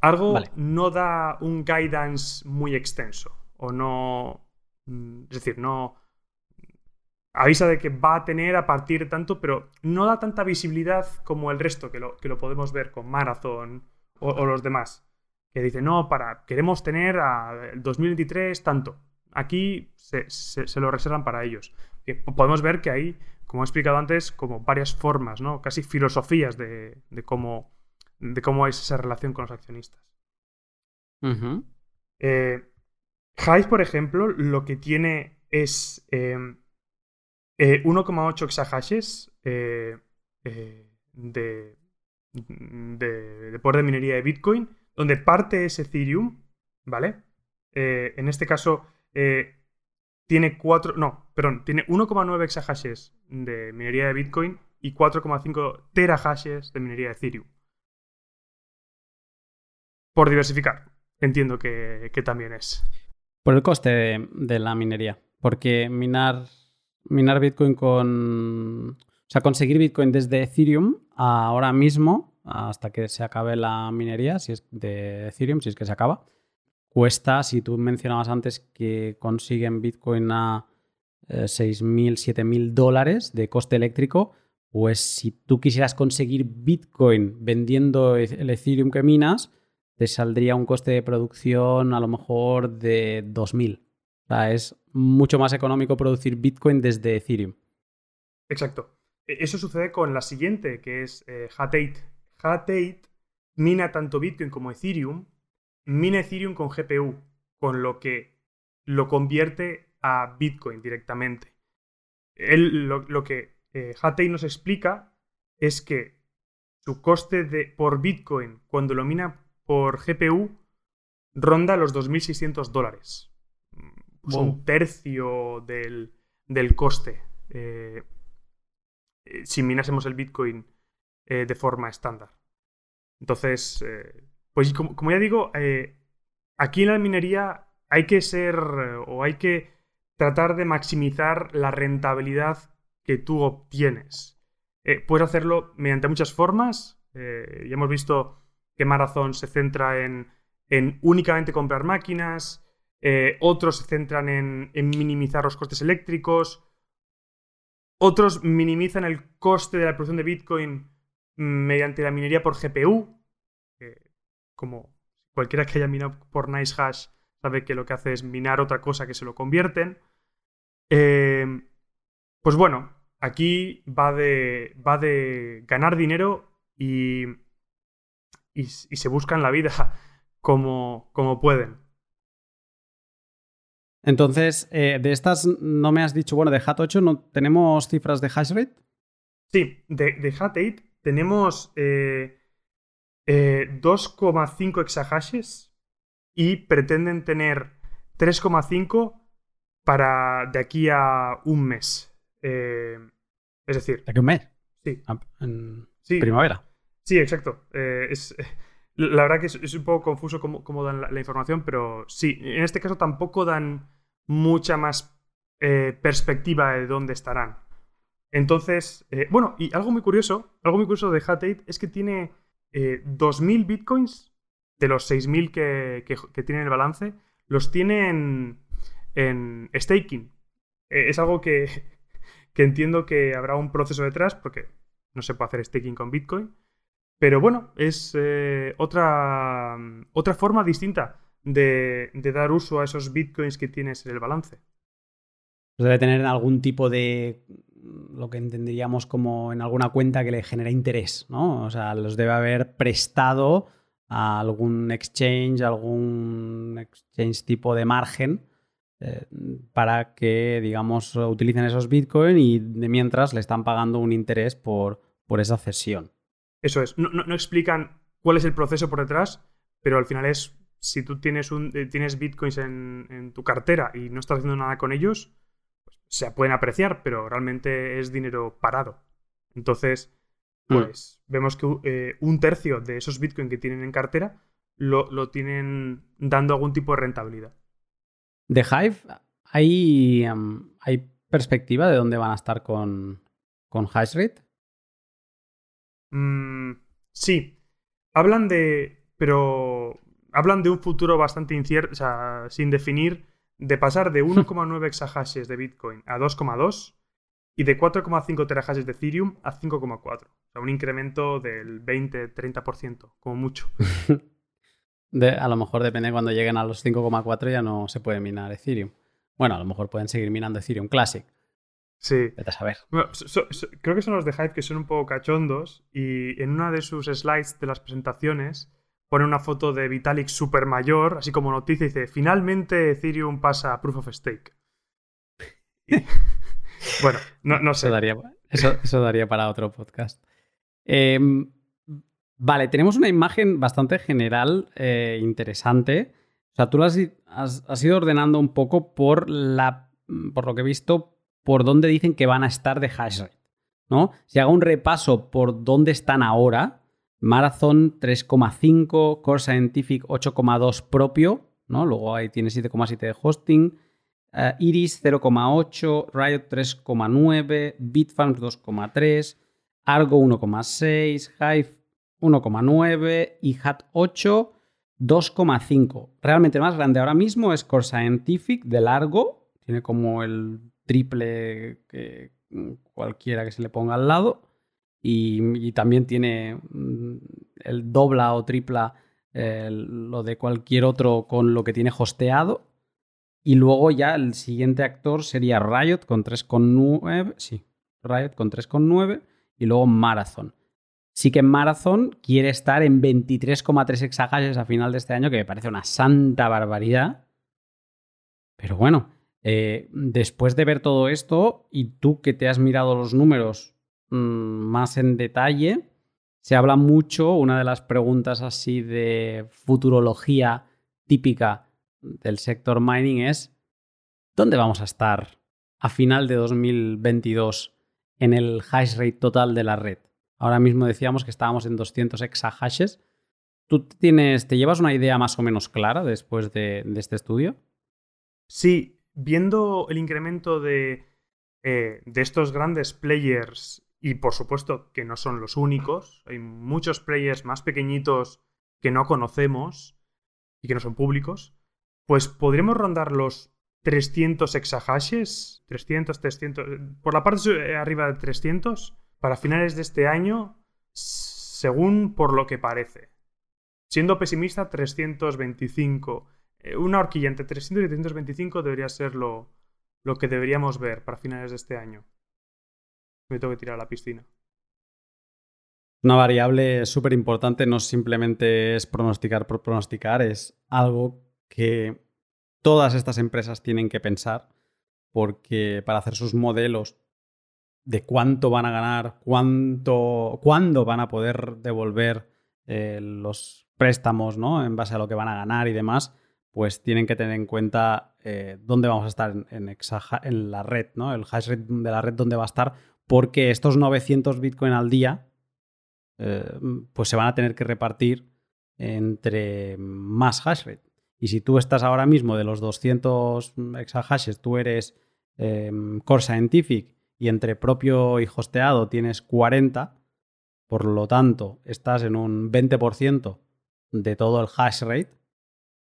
Argo no da un guidance muy extenso o no... Mm, es decir, no... Avisa de que va a tener a partir de tanto, pero no da tanta visibilidad como el resto, que lo, que lo podemos ver con Marathon o, los demás. Que dice, no, para, queremos tener a el 2023 tanto aquí se, lo reservan para ellos. podemos ver que hay, como he explicado antes, como varias formas, ¿no? Casi filosofías de, cómo, de cómo es esa relación con los accionistas. Eh, Hive, por ejemplo, lo que tiene es 1,8 em, eh, exahashes eh, de, de, poder de minería de Bitcoin, donde parte es Ethereum, ¿vale? en este caso, eh, tiene 4, no, perdón, tiene 1,9 exahashes de minería de Bitcoin y 4,5 terahashes de minería de Ethereum. Por diversificar, entiendo que, también es. Por el coste de, la minería, porque minar, minar Bitcoin con... O sea, conseguir Bitcoin desde Ethereum ahora mismo, hasta que se acabe la minería, si es de Ethereum, si es que se acaba, cuesta, si tú mencionabas antes que consiguen Bitcoin a 6.000, eh, 7.000 dólares de coste eléctrico, pues si tú quisieras conseguir Bitcoin vendiendo el Ethereum que minas, te saldría un coste de producción a lo mejor de 2.000. Sea, es mucho más económico producir Bitcoin desde Ethereum. Exacto. E-, eso sucede con la siguiente, que es eh, Hat8. Hat8 mina tanto Bitcoin como Ethereum mina Ethereum con GPU, con lo que lo convierte a Bitcoin directamente. Él, lo, que eh, nos explica es que su coste de, por Bitcoin cuando lo mina por GPU ronda los 2.600 dólares. Pues un tercio del, coste. Eh, eh, si minásemos el Bitcoin eh, de forma estándar. Entonces, pues como, ya digo, aquí en la minería hay que ser o hay que tratar de maximizar la rentabilidad que tú obtienes. Puedes hacerlo mediante muchas formas. Ya hemos visto que Marathon se centra en, únicamente comprar máquinas, otros se centran en, minimizar los costes eléctricos, otros minimizan el coste de la producción de Bitcoin mediante la minería por GPU como cualquiera que haya minado por Nice Hash sabe que lo que hace es minar otra cosa que se lo convierten. Eh, pues bueno, aquí va de, ganar dinero y, se buscan la vida como pueden. Entonces, eh, de estas no me has dicho, bueno, de HAT8 no tenemos cifras de hash rate. Sí, de, de HAT8 tenemos eh, 2,5 eh, exahashes y pretenden tener 3,5 para de aquí a un mes. Eh, es decir. ¿De aquí a un mes? Sí. Ah, en primavera. Sí, exacto. Eh, es, la verdad que es, un poco confuso cómo, dan la, información, pero sí, en este caso tampoco dan mucha más perspectiva de dónde estarán. Entonces, bueno, y algo muy curioso, algo muy curioso de Hat 8 es que tiene 2.000 eh, bitcoins de los 6.000 que, que, tiene el balance, los tiene en, staking. Eh, es algo que, entiendo que habrá un proceso detrás porque no se puede hacer staking con bitcoin. Pero bueno, es eh, otra, otra forma distinta de, dar uso a esos bitcoins que tienes en el balance. Debe tener algún tipo de lo que entenderíamos como en alguna cuenta que le genera interés, ¿no? O sea, los debe haber prestado a algún exchange, algún exchange tipo de margen eh, para que, digamos, utilicen esos Bitcoin y de mientras le están pagando un interés por, por esa cesión. Eso es. No, explican cuál es el proceso por detrás, pero al final es si tú tienes, un, eh, tienes bitcoins en, en, tu cartera y no estás haciendo nada con ellos, se pueden apreciar, pero realmente es dinero parado. Entonces, mm. pues vemos que eh, un tercio de esos Bitcoin que tienen en cartera lo, tienen dando algún tipo de rentabilidad. De Hive, ¿hay, ¿hay perspectiva de dónde van a estar con, con Hashrate? Mm, sí. Hablan de. Pero. Hablan de un futuro bastante incierto, o sea, sin definir de pasar de 1,9 exahashes de Bitcoin a 2,2 y de 4,5 terahashes de Ethereum a 5,4. O sea, un incremento del 20-30%, como mucho. a lo mejor depende cuando lleguen a los 5,4 ya no se puede minar Ethereum. Bueno, a lo mejor pueden seguir minando Ethereum Classic. Sí. Vete a saber. creo que son los de Hype que son un poco cachondos y en una de sus slides de las presentaciones pone una foto de Vitalik super mayor, así como noticia, y dice, finalmente Ethereum pasa a Proof of Stake. bueno, no, sé. Eso daría, para otro podcast. Em, vale, tenemos una imagen bastante general, eh, interesante. O sea, tú lo has, has, ido ordenando un poco por la por lo que he visto, por dónde dicen que van a estar de hash rate. ¿no? Si hago un repaso por dónde están ahora, Marathon 3,5, Core Scientific 8,2 propio, ¿no? Luego ahí tiene 7,7 de hosting. Eh, Iris 0,8, Riot 3,9, Bitfarms 2,3, Argo 1,6, Hive 1,9 y Hat 8 2,5. Realmente más grande ahora mismo es Core Scientific de largo, tiene como el triple que cualquiera que se le ponga al lado y, también tiene mm, el dobla o tripla lo de cualquier otro con lo que tiene hosteado. Y luego ya el siguiente actor sería Riot con 3,9. Sí, Riot con 3,9 y luego Marathon. Sí que Marathon quiere estar en 23,3 exahashes a final de este año, que me parece una santa barbaridad. Pero bueno, eh, después de ver todo esto y tú que te has mirado los números mm, más en detalle, se habla mucho, una de las preguntas así de futurología típica del sector mining es, ¿dónde vamos a estar a final de 2022 en el hash rate total de la red? Ahora mismo decíamos que estábamos en 200 exahashes. ¿Tú tienes, te llevas una idea más o menos clara después de, este estudio? Sí, viendo el incremento de, eh, de estos grandes players, y por supuesto que no son los únicos, hay muchos players más pequeñitos que no conocemos y que no son públicos, pues podríamos rondar los 300 exahashes, 300, 300, por la parte arriba de 300, para finales de este año, según por lo que parece. Siendo pesimista, 325. Eh, una horquilla entre 300 y 325 debería ser lo, lo que deberíamos ver para finales de este año. Me tengo que tirar a la piscina. Una variable súper importante no simplemente es pronosticar por pronosticar, es algo que todas estas empresas tienen que pensar porque para hacer sus modelos de cuánto van a ganar, cuánto, cuándo van a poder devolver eh, los préstamos, ¿no? En base a lo que van a ganar y demás, pues tienen que tener en cuenta eh, dónde vamos a estar en, la red, ¿no? El hash rate de la red dónde va a estar, porque estos 900 Bitcoin al día, eh, pues se van a tener que repartir entre más hash rate. Y si tú estás ahora mismo de los 200 exahashes, tú eres Core Scientific y entre propio y hosteado tienes 40, por lo tanto estás en un 20% de todo el hash rate,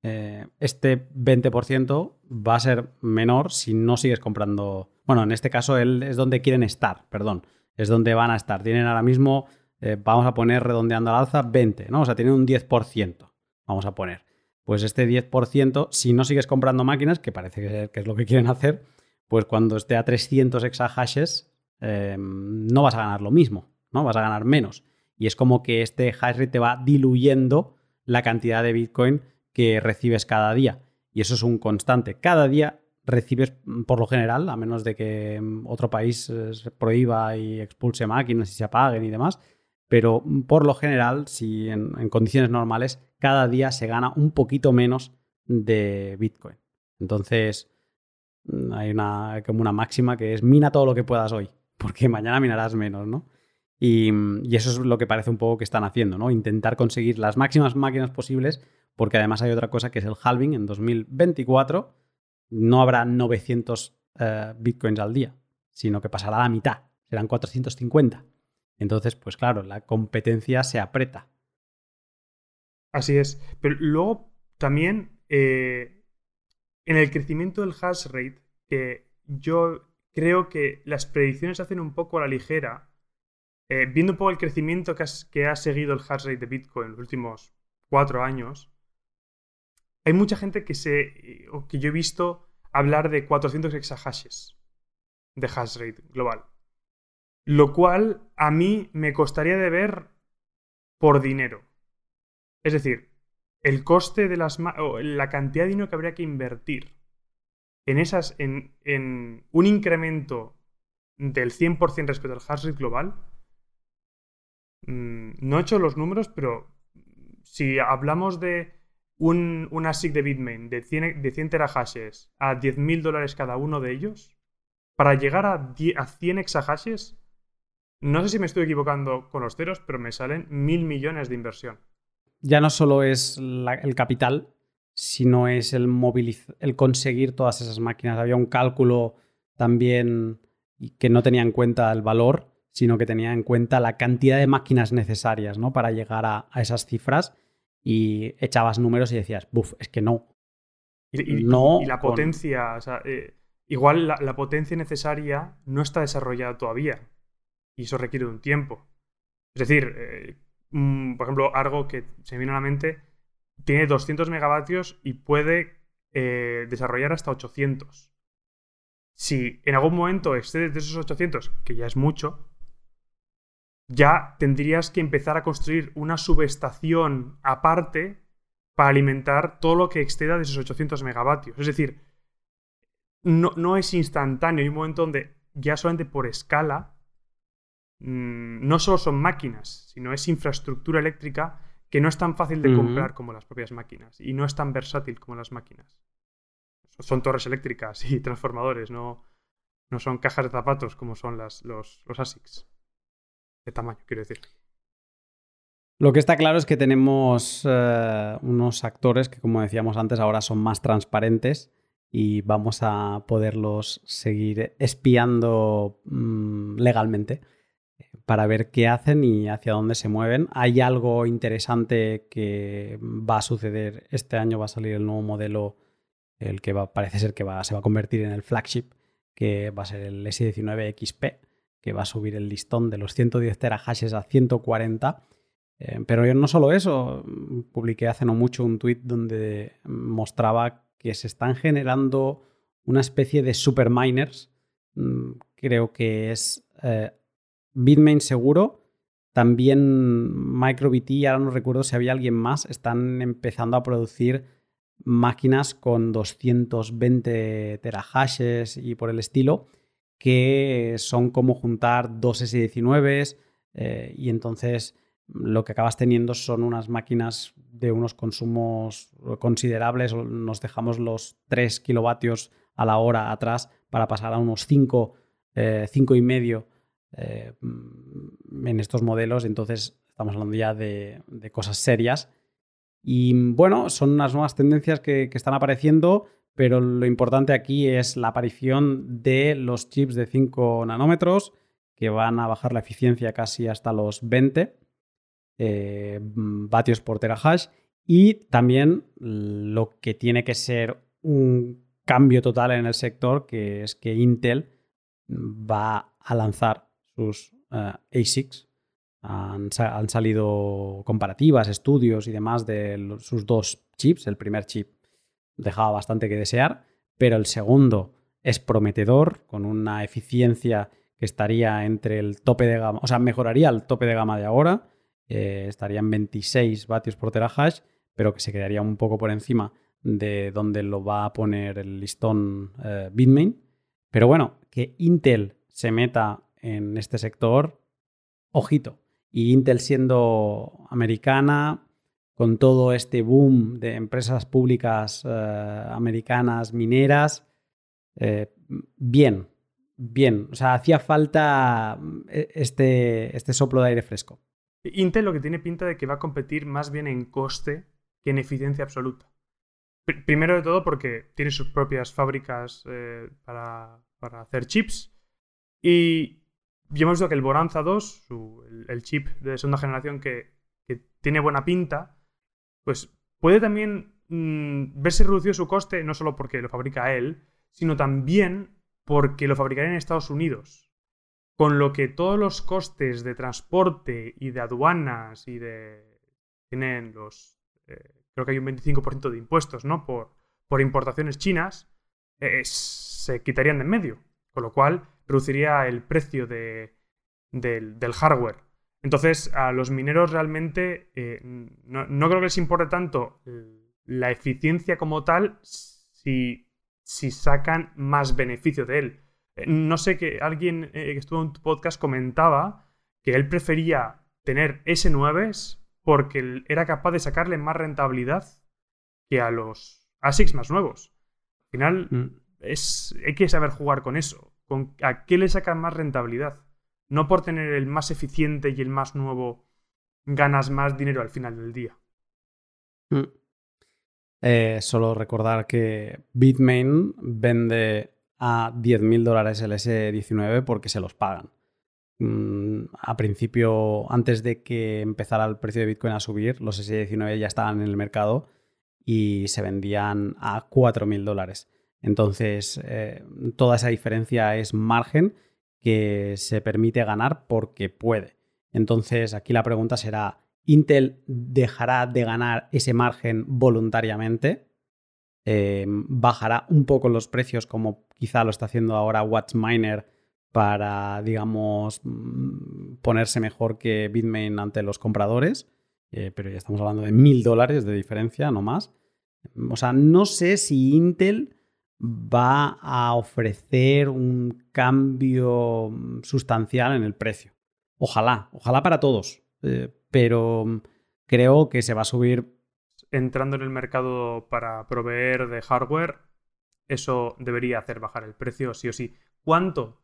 eh, este 20% va a ser menor si no sigues comprando. Bueno, en este caso él es donde quieren estar, perdón, es donde van a estar. Tienen ahora mismo, eh, vamos a poner redondeando al alza, 20, ¿no? O sea, tienen un 10%, vamos a poner. Pues este 10%, si no sigues comprando máquinas, que parece que es lo que quieren hacer, pues cuando esté a 300 exahashes em, no vas a ganar lo mismo, ¿no? Vas a ganar menos. Y es como que este hash rate te va diluyendo la cantidad de Bitcoin que recibes cada día. Y eso es un constante. Cada día recibes, por lo general, a menos de que em, otro país eh, prohíba y expulse máquinas y se apaguen y demás, pero por lo general, si en, en condiciones normales, cada día se gana un poquito menos de Bitcoin. Entonces, Mm, hay una, como una máxima que es mina todo lo que puedas hoy, porque mañana minarás menos, ¿no? Y, eso es lo que parece un poco que están haciendo, ¿no? Intentar conseguir las máximas máquinas posibles, porque además hay otra cosa que es el halving en 2024. No habrá 900 eh, bitcoins al día, sino que pasará a la mitad, serán 450. Entonces, pues claro, la competencia se aprieta. Así es. Pero luego también eh, en el crecimiento del hash rate, que yo creo que las predicciones se hacen un poco a la ligera, eh, viendo un poco el crecimiento que, ha seguido el hash rate de Bitcoin en los últimos cuatro años, hay mucha gente que, se, o que yo he visto hablar de 400 exahashes de hash rate global. Lo cual a mí me costaría de ver por dinero. Es decir, el coste de las o la cantidad de dinero que habría que invertir en esas en, en un incremento del 100% respecto al hash rate global mm, no he hecho los números pero si hablamos de un, una SIG de Bitmain de 100, de 100 terahashes a 10.000 dólares cada uno de ellos, para llegar a, a 100 exahashes, no sé si me estoy equivocando con los ceros, pero me salen mil millones de inversión. Ya no solo es el capital, sino es el, el conseguir todas esas máquinas. Había un cálculo también que no tenía en cuenta el valor, sino que tenía en cuenta la cantidad de máquinas necesarias ¿no? para llegar a, esas cifras y echabas números y decías, buf, es que no. Y, no la potencia, o sea, eh, igual la, potencia necesaria no está desarrollada todavía y eso requiere de un tiempo. Es decir, eh, por ejemplo, algo que se me viene a la mente, tiene 200 megavatios y puede eh, desarrollar hasta 800. Si en algún momento excedes de esos 800, que ya es mucho, ya tendrías que empezar a construir una subestación aparte para alimentar todo lo que exceda de esos 800 megavatios. Es decir, no, no es instantáneo. Hay un momento donde ya solamente por escala, mm, no solo son máquinas, sino es infraestructura eléctrica que no es tan fácil de comprar como las propias máquinas y no es tan versátil como las máquinas. Son torres eléctricas y transformadores, no, no son cajas de zapatos como son las, los, los ASICs de tamaño, quiero decir. Lo que está claro es que tenemos eh, unos actores que, como decíamos antes, ahora son más transparentes y vamos a poderlos seguir espiando mm, legalmente para ver qué hacen y hacia dónde se mueven. Hay algo interesante que va a suceder este año, va a salir el nuevo modelo, el que parece ser que va, se va a convertir en el flagship, que va a ser el S19 XP que va a subir el listón de los 110 terahashes a 140. Eh, pero no solo eso, publiqué hace no mucho un tweet donde mostraba que se están generando una especie de superminers. Mm, creo que es eh, Bitmain seguro. También MicroBT, ahora no recuerdo si había alguien más, están empezando a producir máquinas con 220 terahashes y por el estilo que son como juntar dos S19s eh, y entonces lo que acabas teniendo son unas máquinas de unos consumos considerables, nos dejamos los 3 kilovatios a la hora atrás para pasar a unos 5, eh, y medio eh, en estos modelos, entonces estamos hablando ya de, cosas serias. Y bueno, son unas nuevas tendencias que están apareciendo pero lo importante aquí es la aparición de los chips de 5 nanómetros que van a bajar la eficiencia casi hasta los 20 eh, vatios por terahash y también lo que tiene que ser un cambio total en el sector, que es que Intel va a lanzar sus eh, ASICs. Han, salido comparativas, estudios y demás de sus dos chips. El primer chip dejaba bastante que desear, pero el segundo es prometedor, con una eficiencia que estaría entre el tope de gama, o sea, mejoraría el tope de gama de ahora, eh, estaría en 26 vatios por terahash, pero que se quedaría un poco por encima de donde lo va a poner el listón eh, Bitmain. Pero bueno, que Intel se meta en este sector, ojito. Y Intel siendo americana, con todo este boom de empresas públicas eh, americanas mineras, eh, bien, bien. O sea, hacía falta eh, este, este soplo de aire fresco. Intel lo que tiene pinta de que va a competir más bien en coste que en eficiencia absoluta. primero de todo porque tiene sus propias fábricas para, hacer chips y ya hemos visto que el Boranza 2, el, chip de segunda generación que tiene buena pinta, pues puede también mm, verse reducido su coste no solo porque lo fabrica él, sino también porque lo fabricaría en Estados Unidos. Con lo que todos los costes de transporte y de aduanas y de... tienen los... Eh, creo que hay un 25% de impuestos, ¿no? Por, por importaciones chinas, se quitarían de en medio. Con lo cual reduciría el precio de, del hardware. Entonces, a los mineros realmente eh, no, creo que les importe tanto la eficiencia como tal si, si sacan más beneficio de él. Eh, no sé que alguien eh, que estuvo en tu podcast comentaba que él prefería tener S9s porque era capaz de sacarle más rentabilidad que a los ASICs más nuevos. Al final, Mm. es, hay que saber jugar con eso. Con, ¿A qué le sacan más rentabilidad? No por tener el más eficiente y el más nuevo ganas más dinero al final del día. Mm. Eh, solo recordar que Bitmain vende a 10.000 dólares el S19 porque se los pagan. Mm, a principio, antes de que empezara el precio de Bitcoin a subir, los S19 ya estaban en el mercado y se vendían a 4.000 dólares. Entonces, eh, toda esa diferencia es margen que se permite ganar porque puede. Entonces, aquí la pregunta será, ¿Intel dejará de ganar ese margen voluntariamente? Eh, ¿Bajará un poco los precios como quizá lo está haciendo ahora WatchMiner para, digamos, mm, ponerse mejor que Bitmain ante los compradores? Eh, pero ya estamos hablando de mil dólares de diferencia, no más. O sea, no sé si Intel va a ofrecer un cambio sustancial en el precio. Ojalá, ojalá para todos, eh, pero creo que se va a subir. Entrando en el mercado para proveer de hardware, eso debería hacer bajar el precio sí o sí. ¿Cuánto?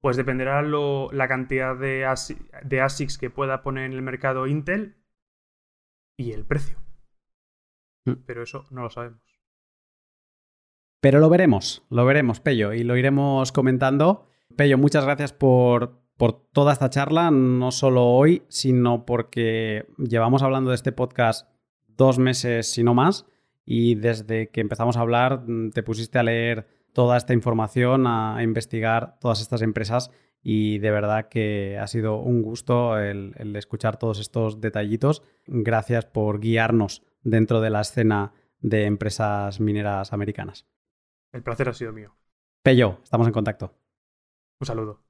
Pues dependerá lo, la cantidad de, ASI- de ASICs que pueda poner en el mercado Intel y el precio. Mm. Pero eso no lo sabemos. Pero lo veremos, lo veremos, Pello, y lo iremos comentando. Pello, muchas gracias por, por toda esta charla, no solo hoy, sino porque llevamos hablando de este podcast dos meses, si no más, y desde que empezamos a hablar mm, te pusiste a leer toda esta información, a, investigar todas estas empresas y de verdad que ha sido un gusto el, el escuchar todos estos detallitos. Gracias por guiarnos dentro de la escena de empresas mineras americanas. El placer ha sido mío. Pello, estamos en contacto. Un saludo.